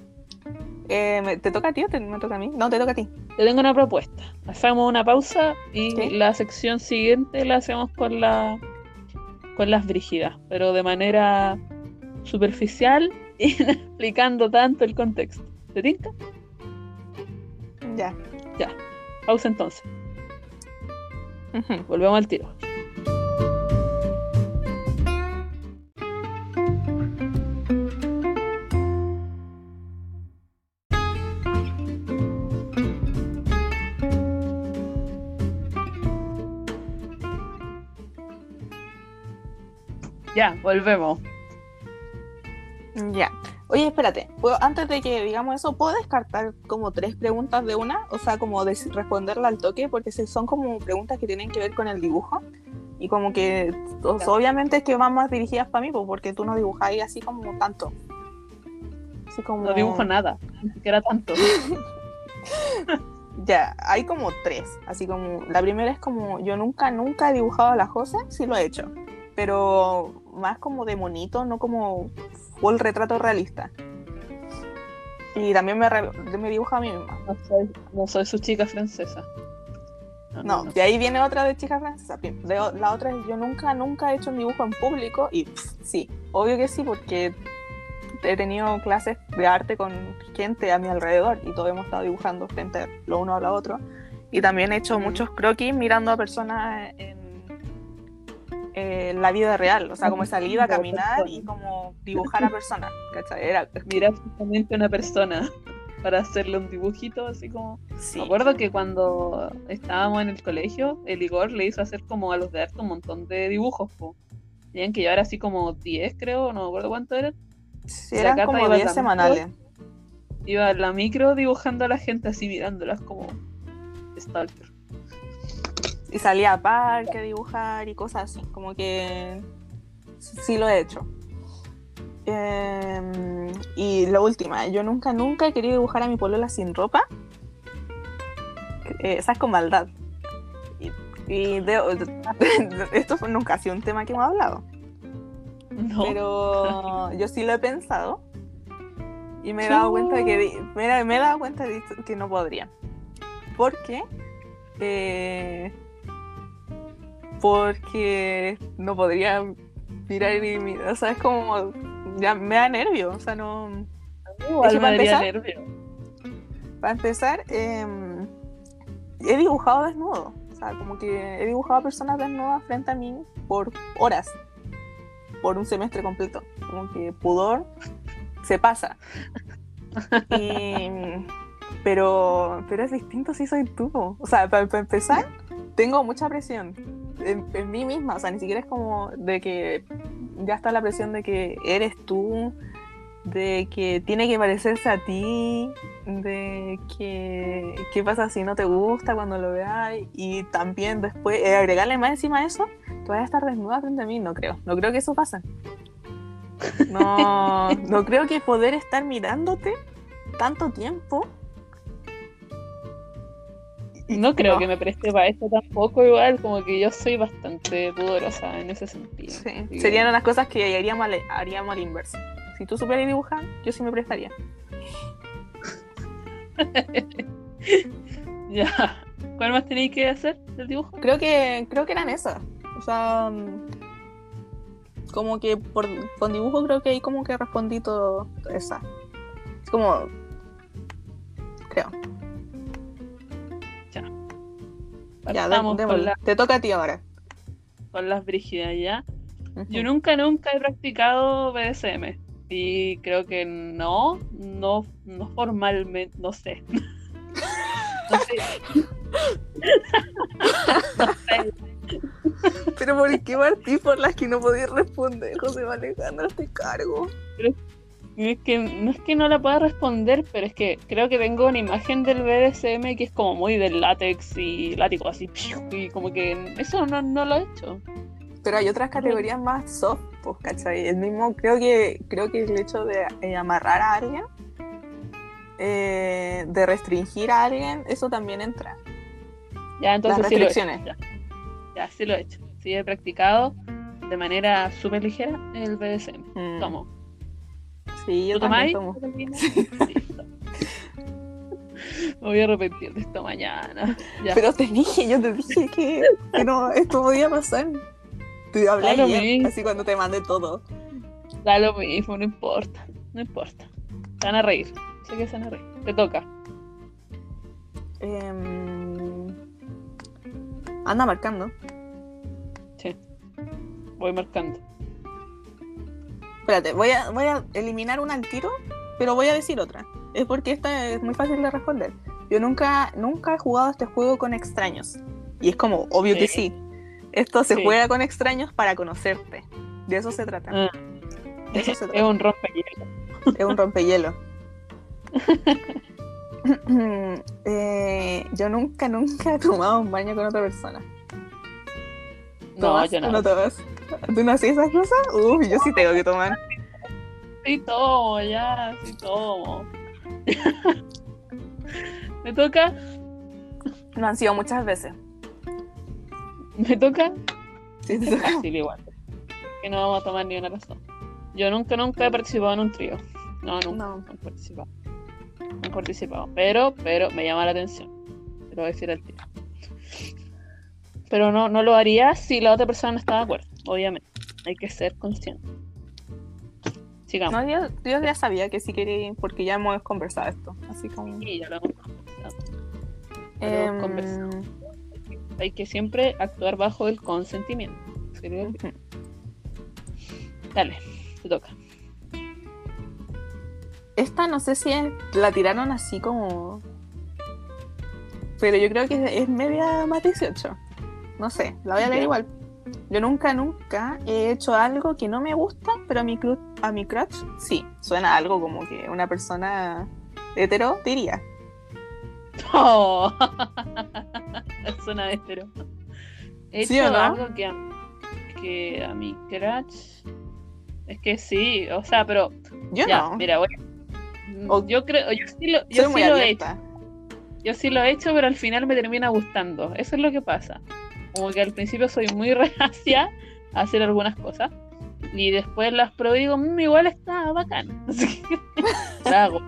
Eh, ¿Te toca a ti o te- me toca a mí? No, te toca a ti. Te tengo una propuesta. Hacemos una pausa y la sección siguiente la hacemos con la con las brígidas, pero de manera superficial y no explicando tanto el contexto. ¿Te tinca? Ya. Pausa entonces. Volvemos al tiro. Ya, volvemos. Ya. Oye, espérate. ¿puedo- antes de que digamos eso, ¿puedo descartar como tres preguntas de una? O sea, como des- responderla al toque, porque son como preguntas que tienen que ver con el dibujo. Y como que, obviamente es que van más dirigidas para mí, pues, porque tú no dibujáis así como tanto. Así como... No dibujo nada, ni siquiera tanto. Ya, hay como tres. Así como, la primera es como, yo nunca, nunca he dibujado a la José, sí lo he hecho. Pero más como de monito, no como full retrato realista. Y también me, re- me dibujo a mí misma. No soy, no soy su chica francesa. No, de ahí viene otra de chica francesa. De la otra es yo nunca, nunca he hecho un dibujo en público y pff, sí, obvio que sí, porque he tenido clases de arte con gente a mi alrededor y todos hemos estado dibujando frente lo uno a lo otro. Y también he hecho Ujú. muchos croquis mirando a personas en, en la vida real, o sea, como he salido a caminar y como dibujar a personas, ¿cachai? Era, Mirar justamente a una persona para hacerle un dibujito así como... sí. Me acuerdo que cuando estábamos en el colegio, el Igor le hizo hacer como a los de arte un montón de dibujos. Po. Tenían que llevar así como 10, creo, no me acuerdo cuánto eran. Sí, eran como iba 10 también. semanales. Iba a la micro dibujando a la gente así mirándolas como stalker. Y salía a parque a dibujar y cosas así, como que sí lo he hecho. Em, y la última, yo nunca, nunca he querido dibujar a mi polola sin ropa. Eh, esa es con maldad. Y, y de- esto nunca ha sido un tema que hemos hablado, No. pero yo sí lo he pensado y me he dado cuenta de que me, he- me he dado cuenta de que no podría. Porque eh, porque no podría mirar y mirar, o sea, es como ya me da nervio, o sea, no Igual me para empezar- nervio. para empezar em, he dibujado desnudo, o sea, como que he dibujado a personas desnudas frente a mí por horas, por un semestre completo, como que pudor se pasa. Y, pero, pero es distinto si soy tú. O sea, para, empezar, tengo mucha presión en, en mí misma. O sea, ni siquiera es como de que ya está la presión de que eres tú, de que tiene que parecerse a ti, de que qué pasa si no te gusta cuando lo veas. Y también después eh, agregarle más encima a eso, que vayas a estar desnuda frente a mí. No creo. No creo que eso pase. No, no creo que poder estar mirándote tanto tiempo. No creo no. que me preste para esto tampoco, igual, como que yo soy bastante pudorosa en ese sentido. Sí, Serían unas cosas que haríamos al, haríamos al inverso. Si tú supieras dibujar, yo sí me prestaría. Ya. ¿Cuál más tenéis que hacer del dibujo? Creo que, creo que eran esas. O sea, mm, como que por, con dibujo creo que ahí como que respondí todo esa. Es como, creo. Ya, con, démosle. la- Te toca a ti ahora. con las brígidas ya. Yo nunca, nunca he practicado BDSM. Y creo que no, no, no formalmente, no sé. No sé. No sé. Pero ¿por qué partí por las que no podías responder, José Alejandro? Te cargo. Es que, no es que no la pueda responder, pero es que creo que tengo una imagen del BDSM que es como muy del látex y látigo así. Y como que eso no, no lo he hecho. Pero hay otras categorías más soft, pues, ¿cachai? El mismo, creo que, creo que el hecho de eh, amarrar a alguien, eh, de restringir a alguien, eso también entra. Ya, entonces Las sí lo he hecho. restricciones. Ya, ya, sí lo he hecho. Sí, he practicado de manera súper ligera el BDSM. Mm. Tomo. Sí, yo. Me voy a arrepentir de esto mañana. Ya. Pero te dije, yo te dije que, que no, esto podía pasar. Te hablé ayer, así cuando te mandé todo. Da lo mismo, no importa. No importa. Se van a reír. Sé que se van a reír. Te toca. Em, anda marcando. Sí. Voy marcando. Espérate, voy a, voy a eliminar una al tiro, pero voy a decir otra. Es porque esta es muy fácil de responder. Yo nunca, nunca he jugado este juego con extraños. Y es como, obvio que Sí. Esto se Sí. juega con extraños para conocerte. De eso se trata. Ah. De eso se Es trata. un rompehielo. Es un rompehielo. Eh, yo nunca, nunca he tomado un baño con otra persona. No, ¿Tomas yo no. no tomas? ¿Tú no haces esas cosas? Uy, yo sí tengo que tomar. Sí tomo, ya, sí tomo. ¿Me toca? No han sido muchas veces. ¿Me toca? Sí, te toca. Fácil igual. Que no vamos a tomar ni una razón. Yo nunca, nunca he participado en un trío. No, nunca. No. No he participado. No he participado. Pero, pero me llama la atención. Te lo voy a decir al tiro. Pero no, no lo haría si la otra persona no está de acuerdo, obviamente. Hay que ser consciente. Sigamos. No, yo, yo ya sabía que sí quería ir porque ya hemos conversado esto. Así como. Sí, ya lo hemos conversado. Em, conversado. Hay que siempre actuar bajo el consentimiento. Dale, te toca. Esta no sé si es- la tiraron así como. Pero yo creo que es media más 18. No sé, la voy a leer igual. Yo nunca, nunca he hecho algo que no me gusta, pero a mi, cru- a mi crush sí. Suena algo como que una persona hetero diría. Oh. Suena hetero. He ¿Sí hecho no? algo que a, que a mi crush. Es que sí, o sea, pero. Yo ya, no. mira, voy. O- Yo creo, yo sí lo, yo sí lo he hecho. Yo sí lo he hecho, pero al final me termina gustando. Eso es lo que pasa. Como que al principio soy muy reacia a hacer algunas cosas. Y después las pruebo y digo, "Mm, igual está bacán. Así que la hago.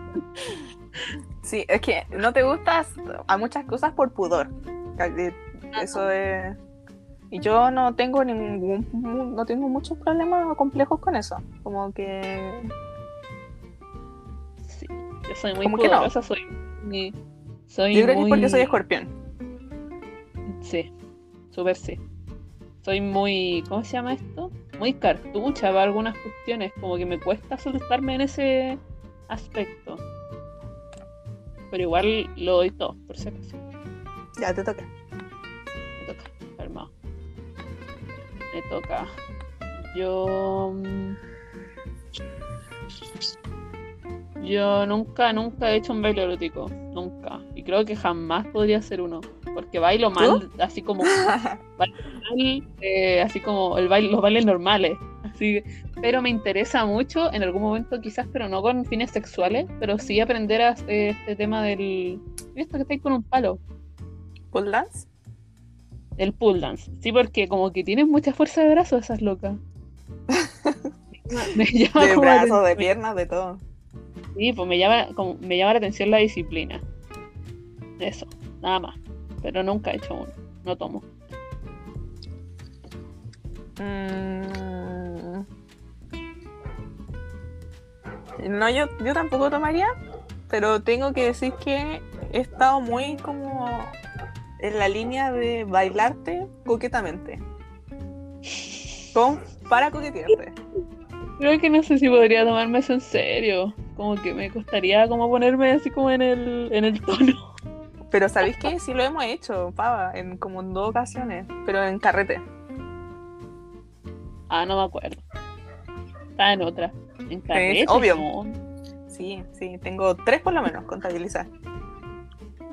Sí, es que no te gustas a muchas cosas por pudor. Eh, Eso es. Y yo no tengo ningún. No tengo muchos problemas o complejos con eso. Como que. Sí, yo soy muy ¿Cómo que no? pudorosa, soy muy. Soy Yo creo que muy... es porque soy escorpión. Sí, súper sí. Soy muy. ¿Cómo se llama esto? Muy cartucha para algunas cuestiones. Como que me cuesta soltarme en ese aspecto. Pero igual lo doy todo, por si acaso. Ya te toca. Me toca, calmado. Me toca. Yo. mm, Yo nunca, nunca he hecho un baile erótico. Nunca. Y creo que jamás podría hacer uno. Porque bailo mal, así como. mal, eh, así como el baile, los bailes normales. Así, pero me interesa mucho en algún momento, quizás, pero no con fines sexuales, pero sí aprender a hacer este tema del. Esto que estáis con un palo. ¿Pole dance? El pull dance. Sí, porque como que tienes mucha fuerza de brazos esas locas. me llama De brazos, de piernas, de todo. Sí, pues me llama, como- me llama la atención la disciplina. Eso, nada más. Pero nunca he hecho uno. No tomo. Mm. No, yo, yo tampoco tomaría, pero tengo que decir que he estado muy como en la línea de bailarte coquetamente. Con, para coquetearte. Creo que no sé si podría tomarme eso en serio. Como que me costaría como ponerme así como en el, en el tono. Pero ¿sabéis qué? Sí lo hemos hecho, pava, en como en dos ocasiones, pero en carrete. Ah, no me acuerdo. Está en otra. En carrete, obvio. no. Sí, sí, tengo tres por lo menos contabilizar.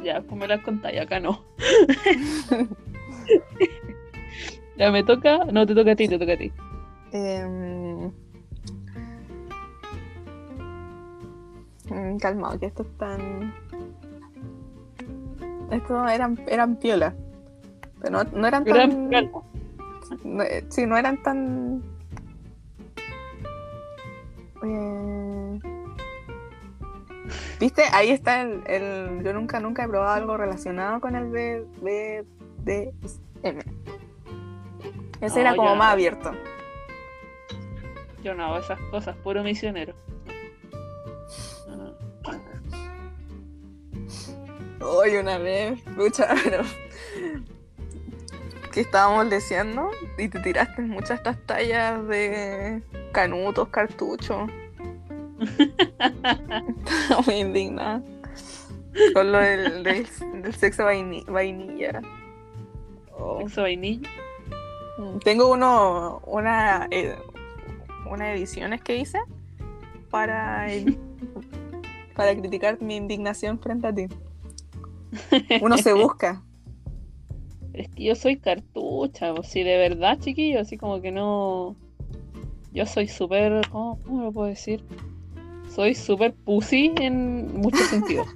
Ya, como me las contáis, acá no. ya me toca. No, te toca a ti, te toca a ti. Mm, calmado, que esto es tan. Estos eran, eran piola. Pero no, no eran tan. Eran no, eh, sí, no eran tan. Eh, ¿Viste? Ahí está el, el- Yo nunca, nunca he probado algo relacionado con el B, B, D, M. Ese No, era como más abierto. Yo no hago esas cosas, puro misionero. Hoy una vez, lucha, pero. Que estábamos deseando y te tiraste muchas estas tallas de canutos, cartuchos. Estaba muy indignada. Con lo del, del, del sexo vaini- vainilla. Oh. Sexo vainilla. Tengo uno, una, eh, una ediciones que hice para, para criticar mi indignación frente a ti. Uno se busca. Es que yo soy cartucha, o si de verdad, chiquillo, así como que no. Yo soy súper. ¿cómo, ¿Cómo lo puedo decir? Soy súper pussy en muchos sentidos.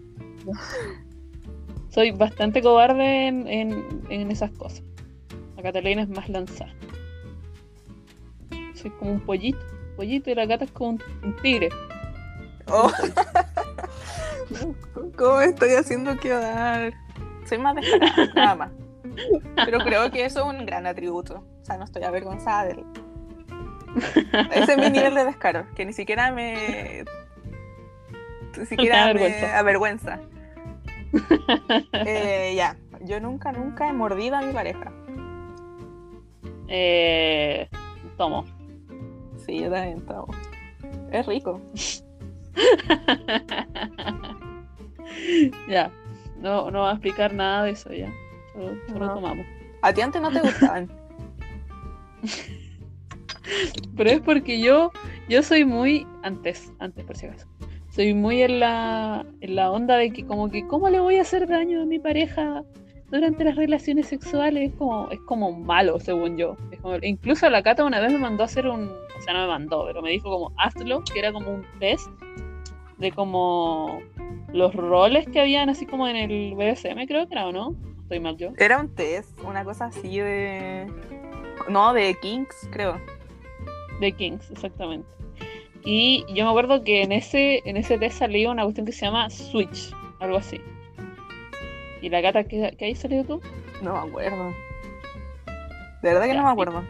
soy bastante cobarde en, en, en esas cosas. La Catalina es más lanzada. Soy como un pollito. Pollito y la gata es como un, un tigre. Oh. ¿Cómo estoy haciendo quedar? Soy más descarada, nada más. Pero creo que eso es un gran atributo. O sea, no estoy avergonzada de él. Ese es mi nivel de descaro, que ni siquiera me. Ni siquiera da me vergüenza. avergüenza. Eh, ya, yo nunca, nunca he mordido a mi pareja. Eh, tomo. Sí, yo también tomo. Es rico. ya. No, no voy a explicar nada de eso ya. Solo, solo No. tomamos. A ti antes no te gustaban. Pero es porque yo, yo soy muy, antes, antes por si acaso, soy muy en la, en la onda de que como que, ¿cómo le voy a hacer daño a mi pareja durante las relaciones sexuales? Es como, es como malo, según yo. Es como- incluso la Cata una vez me mandó a hacer un, o sea, no me mandó, pero me dijo como, hazlo, que era como un test de como los roles que habían así como en el BDSM, creo que era, ¿o no? Estoy mal yo. Era un test, una cosa así de. No, de Kings, creo. De Kings, exactamente. Y yo me acuerdo que en ese, en ese test salía una cuestión que se llama Switch, algo así. ¿Y la gata que, que ahí salió tú? No me acuerdo. De verdad que Ya, no me acuerdo.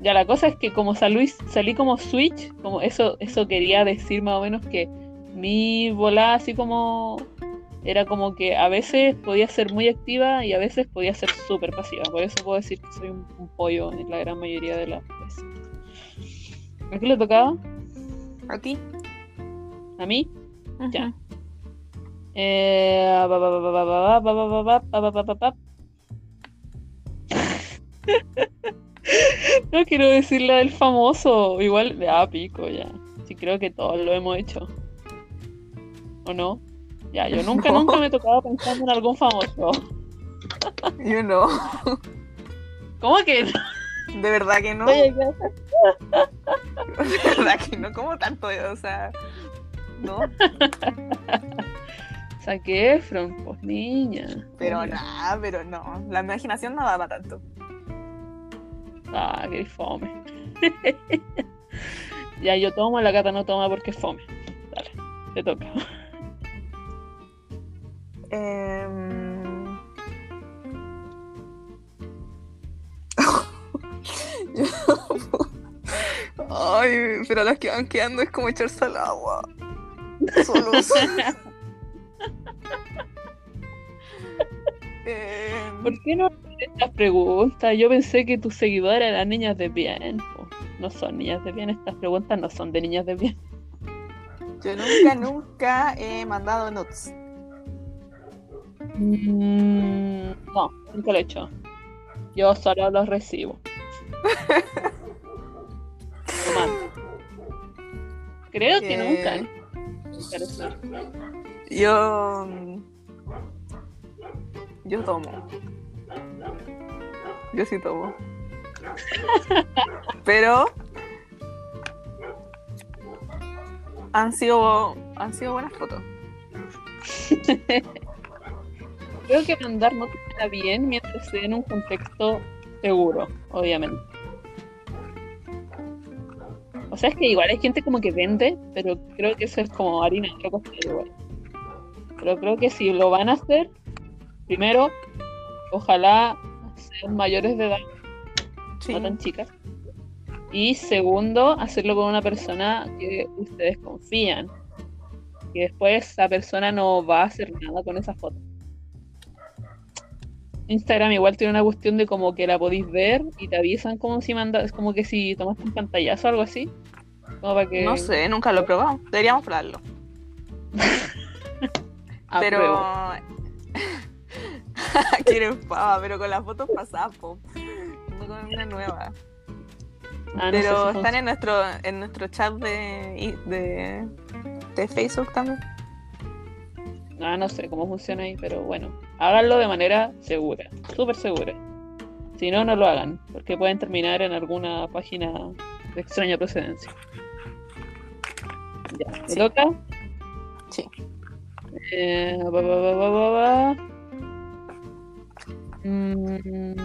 Ya la cosa es que como salí, salí como Switch, como eso, eso quería decir más o menos que mi volada así como era como que a veces podía ser muy activa y a veces podía ser súper pasiva. Por eso puedo decir que soy un, un pollo en la gran mayoría de las veces. ¿A qué le tocaba? A ti. ¿A mí? Ya. No quiero decir la del famoso, igual, ah, pico ya. Sí, creo que todos lo hemos hecho. ¿O no? Ya, yo nunca, No. nunca me he tocado pensando en algún famoso. Yo no. ¿Cómo que no? De verdad que no. Oye, De verdad que no. como tanto? O sea. No. Saqué Efron, pues niña. Pero nada, pero no. La imaginación no da para tanto. Ah, qué fome. ya, yo tomo, la gata no toma porque es fome. Dale, te toca. Em, Ay, pero las que van quedando es como echarse al agua. Solos. Em, ¿Por qué no estas preguntas? Yo pensé que tus seguidoras eran niñas de bien. No son niñas de bien, estas preguntas no son de niñas de bien. yo nunca, nunca he mandado nuts. Mm, no, nunca lo he hecho. Yo solo los recibo. Creo que nunca. ¿eh? Yo. mm, Yo tomo. Yo sí tomo. Pero. Han sido. Han sido buenas fotos. Creo que mandar no está bien mientras esté en un contexto seguro, obviamente. O sea, es que igual hay gente como que vende, pero creo que eso es como harina de otro costal igual. Pero creo que si lo van a hacer, primero, ojalá sean mayores de edad, Sí. no tan chicas. Y segundo, hacerlo con una persona que ustedes confían. Que después esa persona no va a hacer nada con esa foto. Instagram igual tiene una cuestión de como que la podéis ver y te avisan como si mandas, como que si tomaste un pantallazo o algo así. Como para que No sé, nunca lo he probado. Deberíamos probarlo. Pero. Quieren pava, pero con las fotos pasadas, po. No con una nueva. Ah, no sé pero si están en nuestro, en nuestro chat de, de, de Facebook también. Ah, no sé cómo funciona ahí, pero bueno, háganlo de manera segura, súper segura. Si no, no lo hagan, porque pueden terminar en alguna página de extraña procedencia. Ya, ¿me Sí. toca? Sí. Eh, ba, ba, ba, ba, ba, ba. Mm,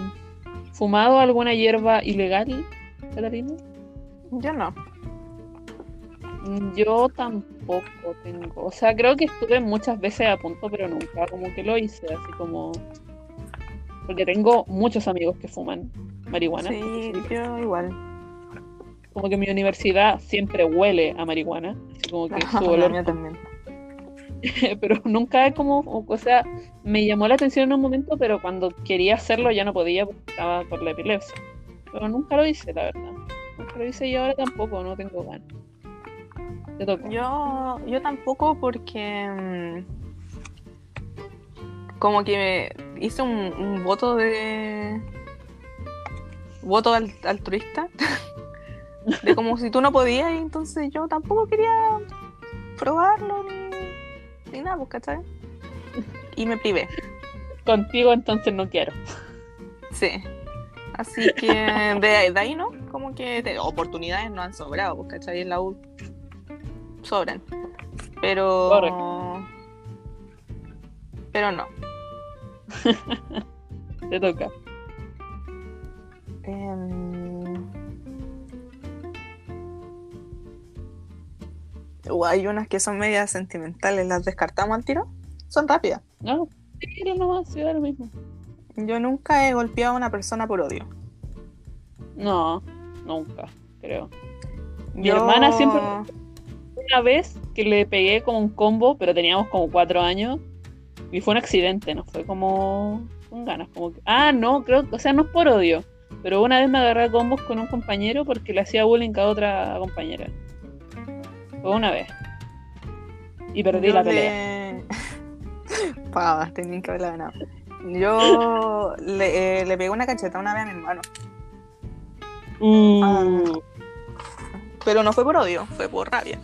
¿Fumado alguna hierba ilegal, Catalina? Yo no. Mm, Yo tampoco tengo, o sea, creo que estuve muchas veces a punto, pero nunca como que lo hice, así como... Porque tengo muchos amigos que fuman marihuana. Sí, yo igual. Como que mi universidad siempre huele a marihuana, así como que su La olor, mía también. pero nunca como, o o sea, me llamó la atención en un momento, pero cuando quería hacerlo ya no podía porque estaba por la epilepsia. Pero nunca lo hice, la verdad. Nunca lo hice y ahora tampoco, no tengo ganas. Te toca. Yo, yo tampoco porque mm, como que me hice un, un voto de voto al- altruista de como si tú no podías y entonces yo tampoco quería probarlo ni, ni nada, pues, ¿cachai? Y me privé, Contigo entonces no quiero. sí. Así que de, de ahí no, como que de oportunidades no han sobrado, pues, ¿cachai? En la U sobran. Pero. Correcto. Pero no. Te toca. Em, uh, hay unas que son medias sentimentales, las descartamos al tiro. Son rápidas. No, nomás, da lo mismo. Yo nunca he golpeado a una persona por odio. No, nunca, creo. Mi Yo- hermana siempre- Una vez que le pegué como un combo, pero teníamos como cuatro años, y fue un accidente, no fue como con ganas, como que... Ah, no, creo que, o sea, no es por odio, pero una vez me agarré a combos con un compañero porque le hacía bullying a otra compañera. Fue una vez. Y perdí yo la pelea. le- Pavas, tenían que haberla ganado. Yo le, eh, le pegué una cacheta una vez a mi hermano. Uh, Pero no fue por odio, fue por rabia.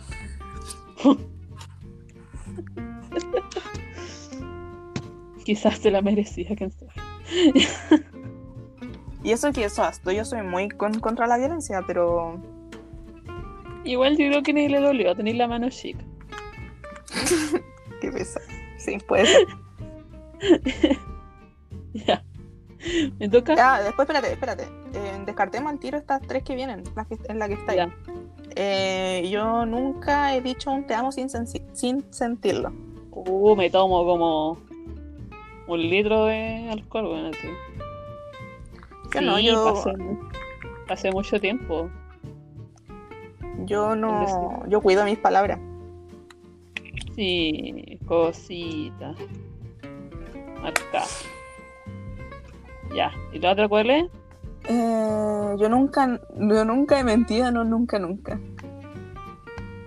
quizás se la merecía, quién sabe. Y eso que eso, yo soy muy con- contra la violencia, pero Igual yo creo que ni le dolió tener la mano chica. qué pesa. Sí, puede ser. Ya. Me toca. Ah, después espérate, espérate. Eh, descartemos al tiro estas tres que vienen, las que, en la que está Ya. Eh, yo nunca he dicho un te amo sin, sensi- sin sentirlo. Uh, me tomo como un litro de alcohol, bueno, sí. Yo Sí, no, yo, pasé, pasé mucho tiempo. yo no, yo cuido mis palabras. Sí, cosita. Acá. Ya. ¿Y la otra cuál es? Eh, yo nunca, yo nunca he mentido, no, nunca, nunca.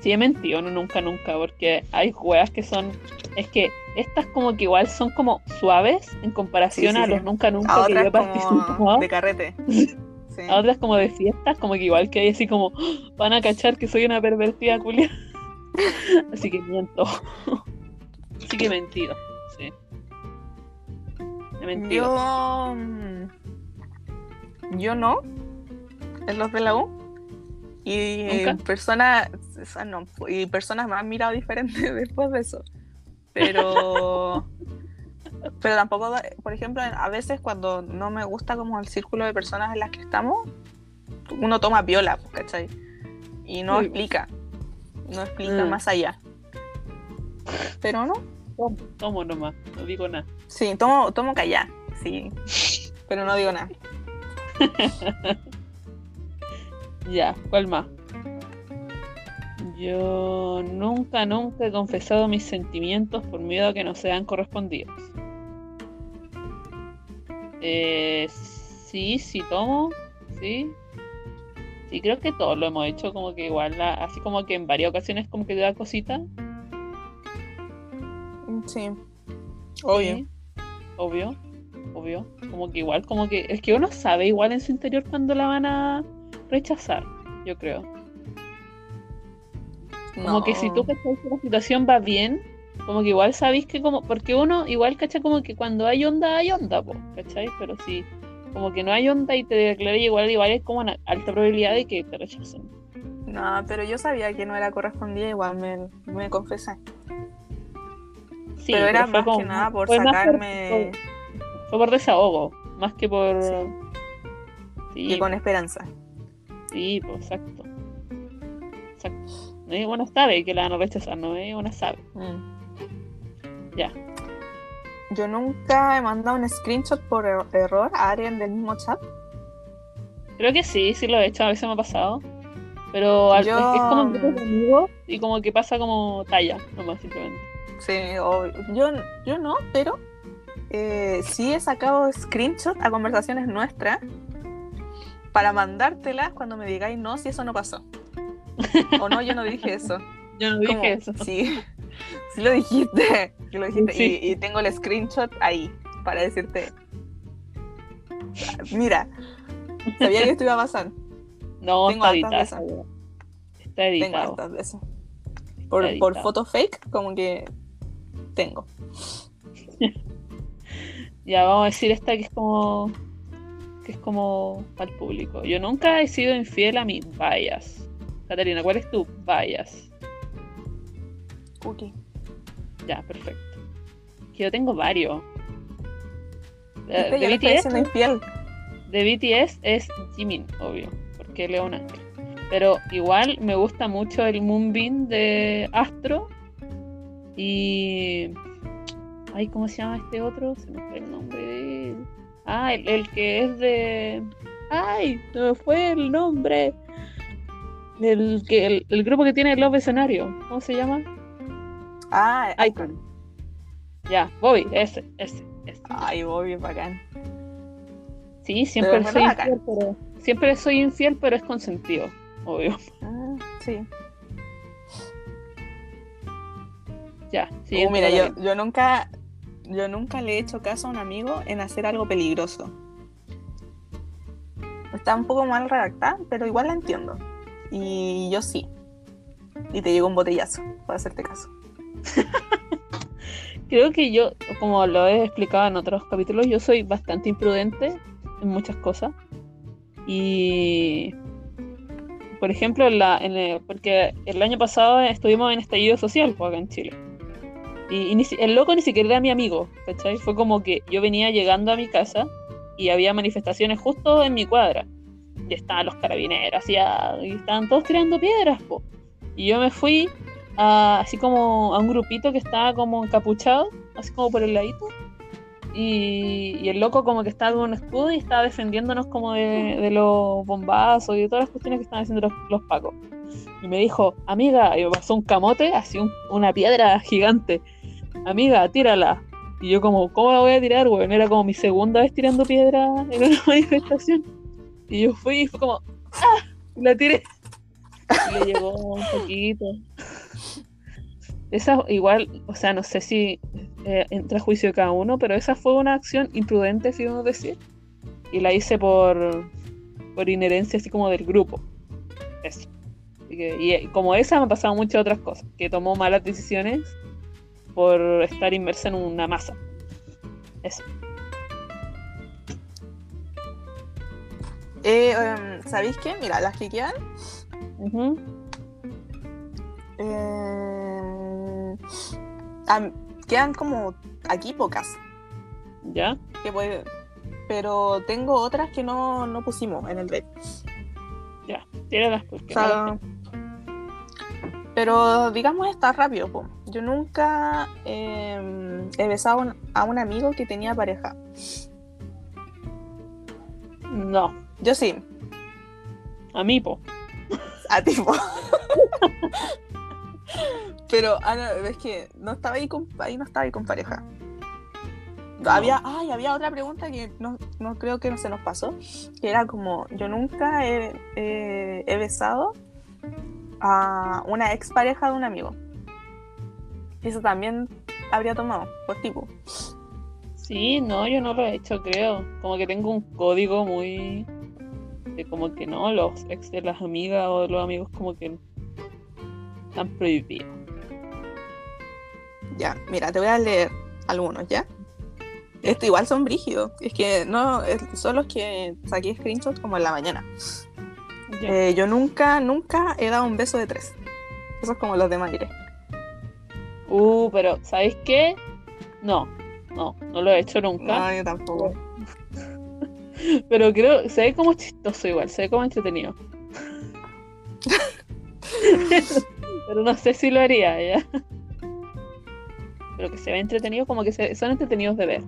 Sí, he mentido, no nunca, nunca, porque hay juegas que son. Es que estas, como que igual son como suaves en comparación Sí, sí, a sí. los nunca, nunca A que yo he participado. de carrete. Sí. A otras como de fiestas, como que igual que hay así como "Oh, van a cachar que soy una pervertida culia. así que miento. así que he mentido, Yo, mm, yo no, en los de la U. Y ¿Nunca? personas, no, y personas me han mirado diferente después de eso. Pero, pero tampoco, por ejemplo, a veces cuando no me gusta como el círculo de personas en las que estamos, uno toma viola, pues, ¿cachai? Y no explica. No explica Mm. más allá. Pero no. Tomo, tomo nomás, no digo nada. Sí, tomo, tomo callar. Sí. Pero no digo nada. Ya, ¿cuál más? Yo nunca, nunca he confesado mis sentimientos por miedo a que no sean correspondidos. Eh, sí, sí tomo, sí. Sí, creo que todos lo hemos hecho, como que igual, así como que en varias ocasiones como que da cosita. Sí. Obvio. Sí, obvio, obvio. Como que igual, como que es que uno sabe igual en su interior cuando la van a rechazar, yo creo. Como que si tú cachai que la situación va bien, como que igual sabéis que como, porque uno igual cacha como que cuando hay onda, hay onda, po, ¿cachai? Pero si como que no hay onda y te declaré igual, igual es como una alta probabilidad de que te rechacen. No, pero yo sabía que no era correspondida, igual me, me confesé. Sí, pero era fue más como- que nada por fue sacarme por- fue por desahogo, más que por... Sí. Sí, y con esperanza. Sí, pues exacto. Exacto. ¿Eh? Una sabe que la van a rechazar, ¿no? ¿Eh? Una sabe. Mm. Ya. Yo nunca he mandado un screenshot por er- error a alguien del mismo chat. Creo que sí, sí lo he hecho, a veces me ha pasado. Pero Yo- es, como en grupos de amigos y como que pasa como talla, nomás simplemente. Sí, o- yo, yo no, pero eh, sí he sacado screenshot a conversaciones nuestras para mandártelas cuando me digáis no si eso no pasó. O no, yo no dije eso. Yo no dije eso. Sí, sí lo dijiste. sí lo dijiste. Sí. Y, y tengo el screenshot ahí para decirte. Mira, sabía que esto iba a pasar. No, tengo está hartas editado. Está Tengo editado. hartas de eso. Por, por foto fake, como que tengo. Ya vamos a decir esta que es como que es como para el público. Yo nunca he sido infiel a mis vallas. Catarina, ¿cuál es tu vallas? Cookie. Ya, perfecto. Yo tengo varios. Eh, yo de, estoy BTS, diciendo infiel. de BTS es Jimin, obvio, porque él es un ángel. Pero igual me gusta mucho el Moonbeam de Astro. Y. Ay, ¿cómo se llama este otro? Se me fue el nombre de él. Ah, el, el que es de. ¡Ay! Se me fue el nombre. El, que, el, el grupo que tiene el Love Escenario. ¿Cómo se llama? Ah, Icon. Ya, Bobby, ese, ese, ese. Ay, Bobby, bacán. Sí, siempre es soy bacán. infiel, pero. Siempre soy infiel, pero es consentido, obvio. Ah, sí. Ya, Uh, mira, yo, yo nunca yo nunca le he hecho caso a un amigo en hacer algo peligroso. Está un poco mal redactada, pero igual la entiendo. Y yo sí. Y te llegó un botellazo para hacerte caso. Creo que yo, como lo he explicado en otros capítulos, yo soy bastante imprudente en muchas cosas. Y, por ejemplo, en la, en el- porque el año pasado estuvimos en estallido social pues, acá en Chile. Y, y ni el loco ni siquiera era mi amigo, ¿cachai? Fue como que yo venía llegando a mi casa y había manifestaciones justo en mi cuadra. Y estaban los carabineros y, ah, y estaban todos tirando piedras, po. Y yo me fui a- así como a un grupito que estaba como encapuchado, así como por el ladito. Y, y el loco como que estaba con un escudo y estaba defendiéndonos como de, de los bombazos y de todas las cuestiones que estaban haciendo los, los pacos. Y me dijo, amiga, y me pasó un camote, así un- una piedra gigante. Amiga, tírala. Y yo como, ¿cómo la voy a tirar, weón? Era como mi segunda vez tirando piedra en una manifestación. Y yo fui y fue como, ¡ah! Y la tiré. Y le llegó un poquito. Esa igual, o sea, no sé si eh, entra a juicio de cada uno, pero esa fue una acción imprudente, si uno decir. Y la hice por, por inherencia así como del grupo. Eso. Que- y eh, como esa me han pasado muchas otras cosas, que tomó malas decisiones por estar inmersa en una masa. Eso. Eh, em, ¿Sabéis qué? Mira, las que quedan. Em, quedan como aquí pocas. ¿Ya? Que puede, pero tengo otras que no, no pusimos en el red. Ya. Tíralas O porque sea, tengo. Pero digamos está rápido. po. Yo nunca eh, he besado un- a un amigo que tenía pareja. No, Yo sí, a mí, po. a tipo. Pero Ana, ves que no estaba ahí con, ahí no estaba ahí con pareja. No. Había, ay, había otra pregunta que no, no creo que no se nos pasó, que era como, yo nunca he, he- he besado a una expareja de un amigo. Eso también habría tomado, por tipo. Sí, no, yo no lo he hecho, creo. Como que tengo un código muy. de como que no, los ex de las amigas o de los amigos, como que. están prohibidos. Ya, mira, te voy a leer algunos, ¿ya? Esto igual son brígidos. Es que no, son los que saqué screenshots como en la mañana. Eh, yo nunca, nunca he dado un beso de tres. Eso es como los de Mayre. Uh, pero ¿sabéis qué? No, no, no lo he hecho nunca. No, yo tampoco. Pero creo, se ve como chistoso igual, se ve como entretenido. pero no sé si lo haría ya. Pero que se ve entretenido, como que se- son entretenidos de ver.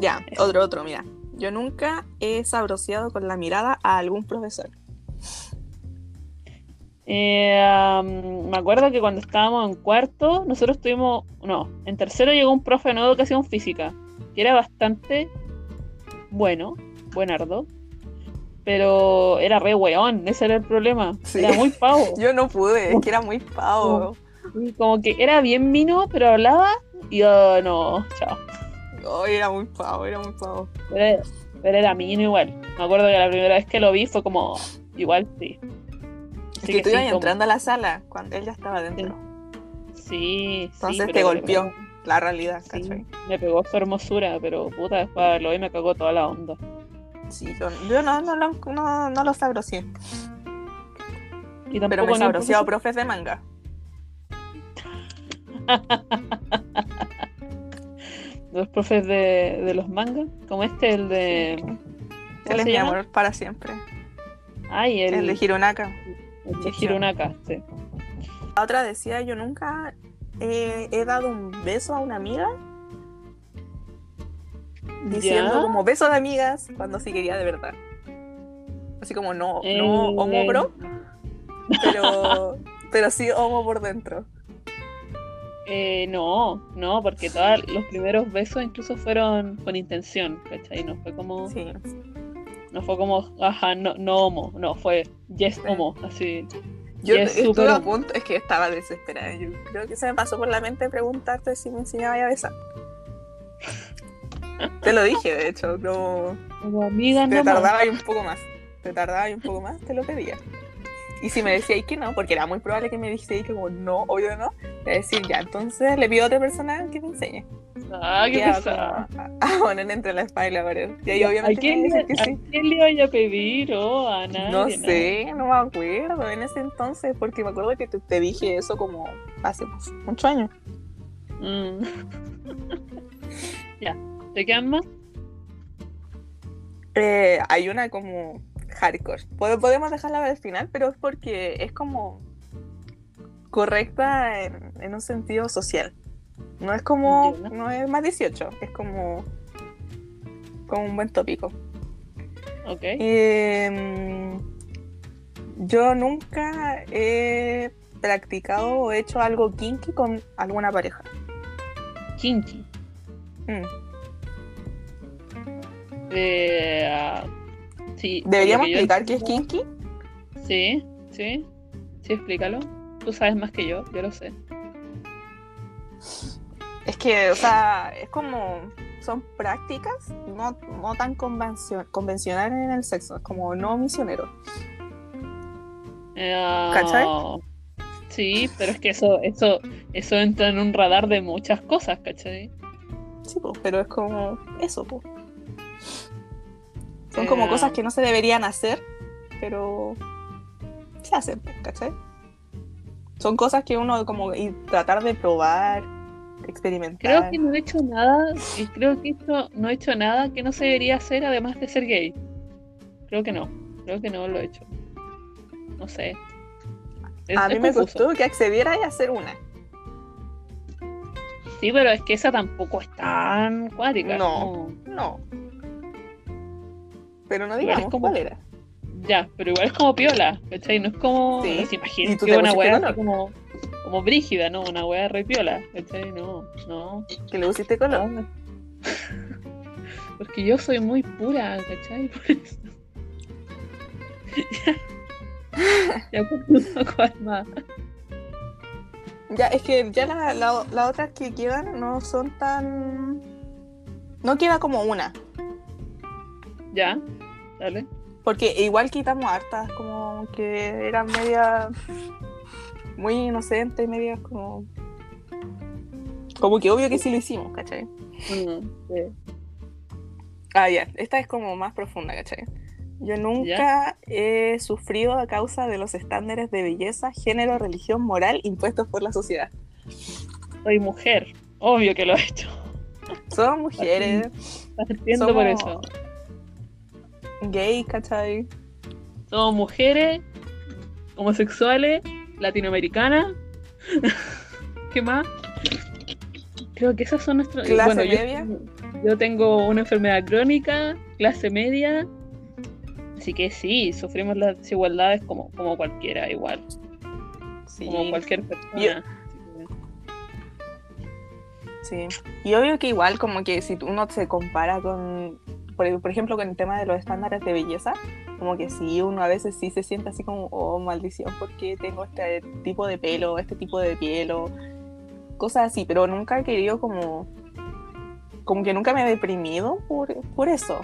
Ya, otro, otro, mira. Yo nunca he sabroseado con la mirada a algún profesor. Eh, am, me acuerdo que cuando estábamos en cuarto, nosotros tuvimos, no, en tercero llegó un profe de educación física, que era bastante bueno, buenardo, pero era re weón, ese era el problema, Sí. era muy pavo. Yo no pude, es que era muy pavo. Como que era bien mino, pero hablaba y yo no, chao. Ay, era muy pavo, era muy pavo. Pero era, pero era mino igual. Me acuerdo que la primera vez que lo vi fue como, igual sí. Es Así que tú sí, ibas como- entrando a la sala cuando él ya estaba dentro. Sí, sí. Entonces te golpeó la realidad, Sí, ¿cachai? me pegó su hermosura, pero puta, después de verlo vi me cagó toda la onda. Sí, yo, yo no, no, lo- no, no lo. Y tampoco Pero me sabroseado profes de manga. los profes de, de los mangas, como este, el de. ¿Cómo Él es mi llama? amor para siempre. Ay, el, El de Hirunaka. el de Hirunaka, sí. La otra decía, yo nunca he, he dado un beso a una amiga. Diciendo ¿Ya? como beso de amigas cuando sí quería de verdad. Así como no, no homo bro, pero, pero sí homo por dentro. Eh, no, no, porque todos los primeros besos incluso fueron con intención, ¿cachai? No fue como, Sí. no fue como, ajá, no, no homo, no, fue yes homo, así. Yo Y es estuve a punto, es que estaba desesperada. Yo creo que se me pasó por la mente preguntarte si me enseñaba a besar. Te lo dije, de hecho, no. Como amiga, Te no tardaba ahí un poco más. Te tardaba ahí un poco más, te lo pedía. Y si me decíais que no, porque era muy probable que me dijese que como no, obvio no, te decir ya, entonces le pido a otra persona que me enseñe. Ah, qué Ya, pesado. como a, a poner entre la espalda y ahí ¿A obviamente quién, le, que a sí. quién le iba a pedir? Oh, a nadie. No sé, no me acuerdo en ese entonces, porque me acuerdo que te, te dije eso como hace pues, muchos años. Mm. ya, ¿te quedan más? Eh, hay una como hardcore. Pod- Podemos dejarla para el final, pero es porque es como correcta en, en un sentido social. No es como, no es más 18, es como, como un buen tópico. Ok. Eh, yo nunca he practicado o hecho algo kinky con alguna pareja. Kinky. Mm. Eh, sí. ¿Deberíamos que yo explicar qué es kinky? Sí, sí. Sí, explícalo. Tú sabes más que yo, yo lo sé. Es que, o sea, es como. Son prácticas no, no tan convencio- convencionales en el sexo, es como no misionero. Eh, ¿Cachai? Sí, pero es que eso, eso, eso entra en un radar de muchas cosas, ¿cachai? Sí, po, pero es como eso, po. Son como Eh, cosas que no se deberían hacer, pero se hacen, ¿cachai? Son cosas que uno como y tratar de probar, experimentar. Creo que no he hecho nada, y creo que esto no he hecho nada que no se debería hacer además de ser gay. Creo que no, creo que no lo he hecho. No sé. Es- A mí me confuso. costó que accediera a hacer una. Sí, pero es que esa tampoco es tan cuática. No. No. Pero no digamos como- cuál era. Ya, pero igual es como piola, ¿cachai? No es como. Sí. No se imaginen ¿Y tú que una weá así como, como brígida, ¿no? Una weá re piola, ¿cachai? No, no. Que le pusiste color. no. Porque yo soy muy pura, ¿cachai? Por eso. ya, ya pues. Ya, es que ya la- la- las otras que quedan no son tan. No queda como una. Ya, dale. Porque igual quitamos hartas, como que eran media. Muy inocentes, medias como. Como que obvio que sí lo hicimos, ¿cachai? Mm, sí. Ah, ya, esta es como más profunda, ¿cachai? Yo nunca he sufrido a causa de los estándares de belleza, género, religión, moral impuestos por la sociedad. Soy mujer, obvio que lo he hecho. Somos mujeres, por Somos- eso. Gay, ¿cachai? Somos mujeres, homosexuales, latinoamericanas. ¿Qué más? Creo que esas son nuestras. Clase bueno, media. Yo, tengo una enfermedad crónica, clase media. Así que sí, sufrimos las desigualdades como, como cualquiera, igual. Sí, Como cualquier persona. Yo- sí. Y obvio que igual como que si uno se compara con, por, por ejemplo, con el tema de los estándares de belleza, como que sí, uno a veces sí se siente así como, oh, maldición, porque tengo este tipo de pelo, este tipo de piel, o cosas así, pero nunca he querido como, como que nunca me he deprimido por, por eso.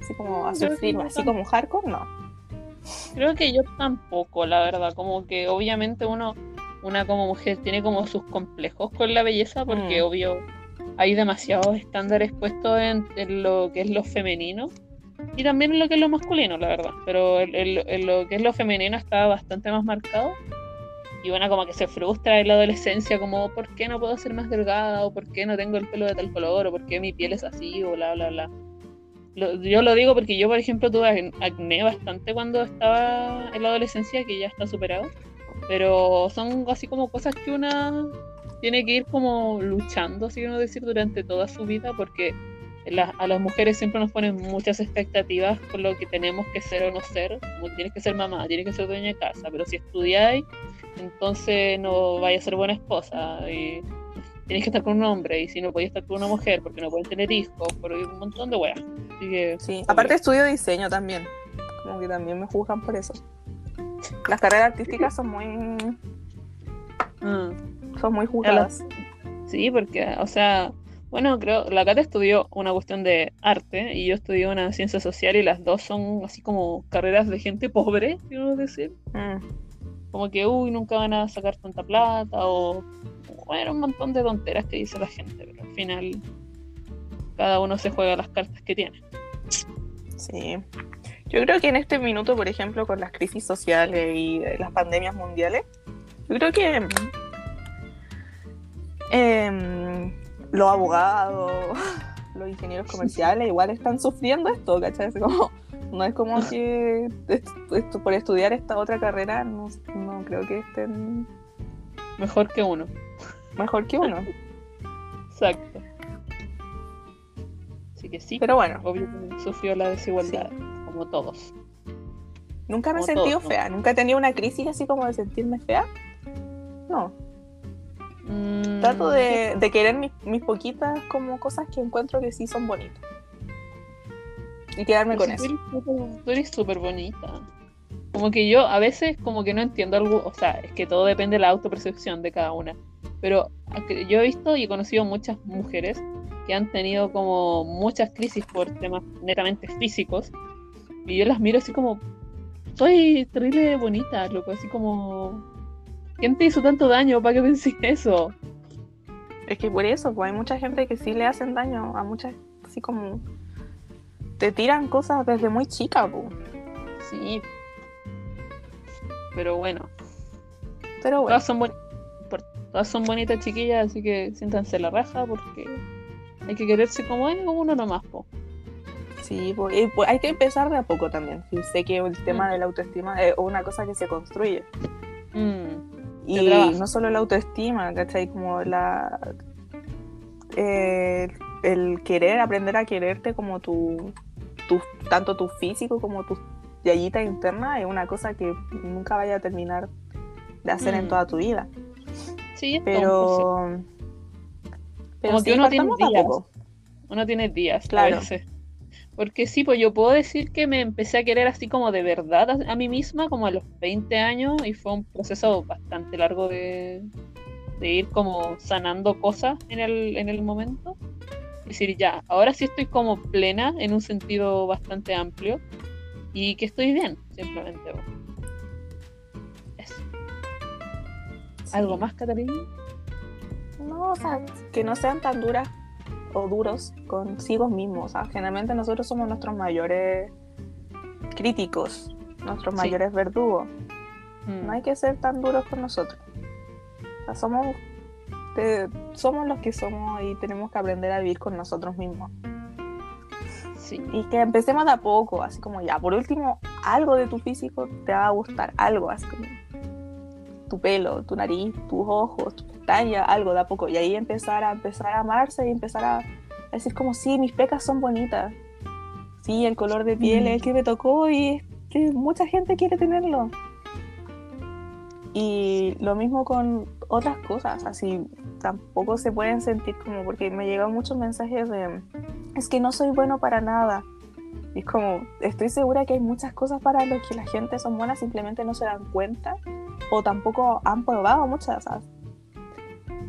Así como a sufrir, no así como hardcore, no. Creo que yo tampoco, la verdad, como que obviamente uno, una como mujer tiene como sus complejos con la belleza, porque Mm. obvio hay demasiados estándares puestos en, en lo que es lo femenino y también en lo que es lo masculino, la verdad, pero en, en- en lo que es lo femenino está bastante más marcado y una como que se frustra en la adolescencia, como ¿por qué no puedo ser más delgada? o ¿por qué no tengo el pelo de tal color? o ¿por qué mi piel es así? o bla, bla, bla. Lo- yo lo digo porque yo, por ejemplo, tuve ac- acné bastante cuando estaba en la adolescencia, que ya está superado. Pero son así como cosas que una tiene que ir como luchando, así que no decir, durante toda su vida, porque la- a las mujeres siempre nos ponen muchas expectativas con lo que tenemos que ser o no ser. Como tienes que ser mamá, tienes que ser dueña de casa, pero si estudiáis, entonces no vayas a ser buena esposa. Y tienes que estar con un hombre, y si no podías estar con una mujer, porque no pueden tener hijos, por un montón de weas. Así que, Sí, aparte estudio diseño también. Como que también me juzgan por eso. Las carreras artísticas son muy, Mm. Son muy juzgadas. Sí, porque, o sea, bueno, creo, la Cata estudió una cuestión de arte y yo estudié una ciencia social y las dos son así como carreras de gente pobre, quiero decir. Mm. Como que, uy, nunca van a sacar tanta plata o, bueno, un montón de tonteras que dice la gente, pero al final cada uno se juega las cartas que tiene. Sí. Yo creo que en este minuto, por ejemplo, con las crisis sociales y eh, las pandemias mundiales, yo creo que em, los abogados, los ingenieros comerciales igual están sufriendo esto, ¿cachai? Es como- no es como que esto- por estudiar esta otra carrera no, no creo que estén Mejor que uno. mejor que uno. Exacto. Así que sí, Pero bueno, obvio que sufrió la desigualdad, como todos. nunca me he sentido todos, ¿no? fea, nunca he tenido una crisis así como de sentirme fea. No, Mm, Trato de, de querer mis, mis poquitas como cosas que encuentro que sí son bonitas. Y quedarme Pero con si eso. Tú eres súper- bonita. Como que yo a veces como que no entiendo algo, o sea, es que todo depende de la autopercepción de cada una. Pero yo he visto y he conocido muchas mujeres que han tenido como muchas crisis por temas netamente físicos. Y yo las miro así como, soy terrible bonita, loco, así como, ¿quién te hizo tanto daño para que pensé eso? Es que por eso, pues hay mucha gente que sí le hacen daño a muchas, así como te tiran cosas desde muy chica, pues. Sí. Pero bueno, Pero bueno, Todas son, boni- por- todas son bonitas chiquillas, así que siéntanse la raja porque hay que quererse como es uno nomás, po. sí, pues, y, pues, hay que empezar de a poco también. Sí, sé que el tema Mm. de la autoestima es una cosa que se construye. Mm, Y no solo la autoestima, ¿cachai? Como la. eh, el querer, aprender a quererte como tu, tu. tanto tu físico como tu yayita interna es una cosa que nunca vaya a terminar de hacer en Mm. toda tu vida. sí. Pero. Pero Como que uno tiene días. Uno tiene días Claro. a veces. Porque sí, pues yo puedo decir que me empecé a querer así como de verdad a, a mí misma, como a los 20 años, y fue un proceso bastante largo de, de ir como sanando cosas en el, en el momento. Es decir, ya, ahora sí estoy como plena en un sentido bastante amplio y que estoy bien, simplemente. pues. Eso. ¿Algo más, Catalina? No, o sea, que no sean tan duras o duros consigo mismos. O sea, generalmente nosotros somos nuestros mayores críticos, nuestros Sí. mayores verdugos. Mm, No hay que ser tan duros con nosotros. O sea, somos, te- somos los que somos y tenemos que aprender a vivir con nosotros mismos. Sí, Y que empecemos de a poco, así como ya, por último, algo de tu físico te va a gustar, algo, así como tu pelo, tu nariz, tus ojos, tu pestaña, algo de poco. Y ahí empezar a empezar a amarse y empezar a decir como, sí, mis pecas son bonitas. Sí, el color de piel es el que me tocó y mucha gente quiere tenerlo. Y lo mismo con otras cosas, así tampoco se pueden sentir como, porque me llegan muchos mensajes de, es que no soy bueno para nada. Y es como, estoy segura que hay muchas cosas para las que la gente son buenas, simplemente no se dan cuenta o tampoco han probado muchas. ¿sabes?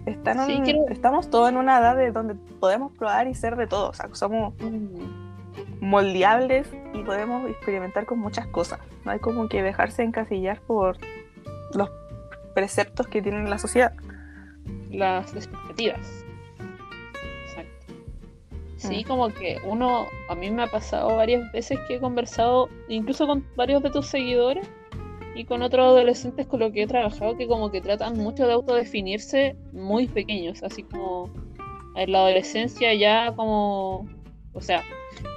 Están Sí, en- creo- Estamos todos en una edad de donde podemos probar y ser de todo. O sea, somos moldeables y podemos experimentar con muchas cosas. No hay como que dejarse encasillar por los preceptos que tiene la sociedad. las expectativas. Exacto. Sí, Mm. como que uno, a mí me ha pasado varias veces que he conversado, incluso con varios de tus seguidores y con otros adolescentes con los que he trabajado, que como que tratan mucho de autodefinirse muy pequeños, así como en la adolescencia ya como, o sea,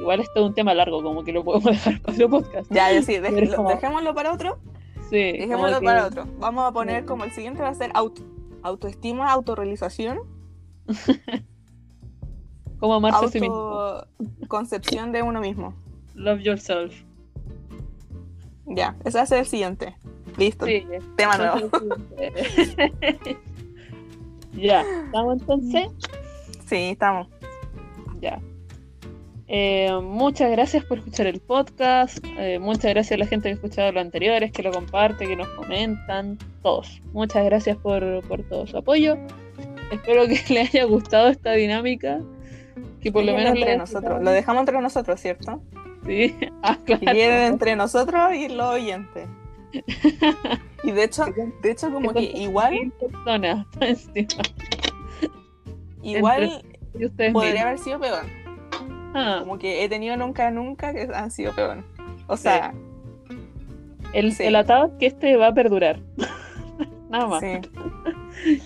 igual esto es un tema largo, como que lo podemos dejar para otro podcast. Ya, sí, como- dejémoslo para otro. Sí, Dejémoslo que- para otro. Vamos a poner como el siguiente va a ser auto, autoestima, autorrealización, Como amarse a sí mismo. autoconcepción de uno mismo. Love yourself. Ya, ese va a ser el siguiente. Listo. Sí, Tema nuevo. ya, ¿estamos entonces? Sí, estamos. Ya. Eh, muchas gracias por escuchar el podcast. eh, muchas gracias a la gente que ha escuchado los anteriores, que lo comparte, que nos comentan. Todos. Muchas gracias por, por todo su apoyo. Espero que les haya gustado esta dinámica. Que por lo menos entre nosotros. Lo dejamos entre nosotros, ¿cierto? Sí. Ah, Que claro. quede entre nosotros y los oyentes. Y de hecho, de hecho como que igual, personas igual Y podría mismos. haber sido peor. Ah, Como que he tenido nunca, nunca que han sido peor. O sea, el, Sí. el atado es que este va a perdurar. Nada más. sí.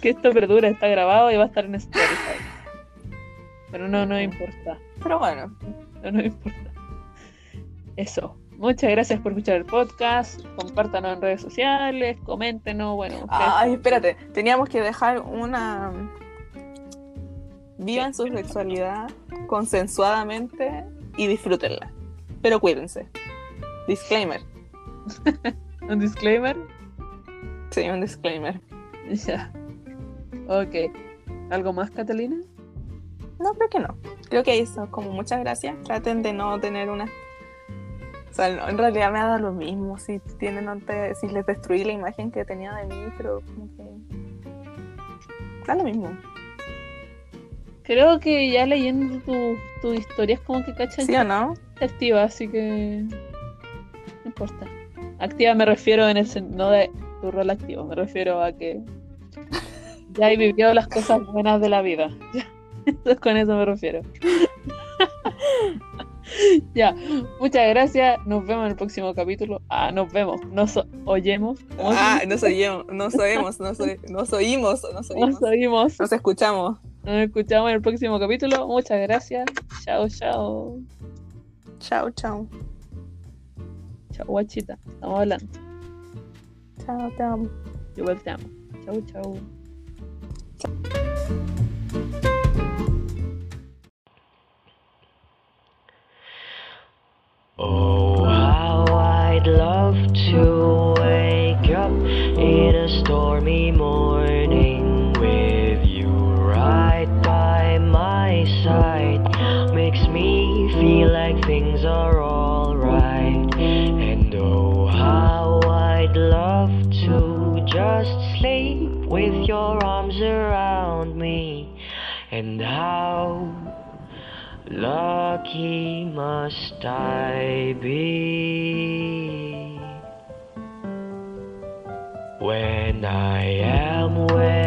que esto perdura, está grabado y va a estar en Spotify. Pero no, no importa. Pero bueno, No, no importa. Eso. Muchas gracias por escuchar el podcast. Compártanos en redes sociales, coméntenos. Bueno, ustedes- Ay, espérate, teníamos que dejar una. Vivan su sexualidad consensuadamente y disfrútenla. Pero cuídense. Disclaimer. un disclaimer. Sí, un disclaimer. Ya. Ok. ¿Algo más, Catalina? No, creo que no. Creo que eso, como muchas gracias. Traten de no tener una. Sea, no, en realidad me ha dado lo mismo si tienen ante- si les destruí la imagen que tenía de mí, pero como que. Da lo mismo. Creo que ya leyendo tu, tu historia es como que cachan ¿Sí o no? activa, así que. No importa. Activa me refiero en el no de tu rol activo, me refiero a que ya he vivido las cosas buenas de la vida. Entonces, con eso me refiero. ya, muchas gracias. Nos vemos en el próximo capítulo. Ah, nos vemos. Nos oyemos. ¿Cómo se Ah, nos oímos, nos oímos, nos, oí- nos oímos, nos oímos. Nos escuchamos. Nos escuchamos en el próximo capítulo. Muchas gracias. Chao, chao. Chao, chao. Chao, guachita. Estamos hablando. Chao, te amo. Igual te amo. Chau, chau. Oh, Lucky must I be. When I am where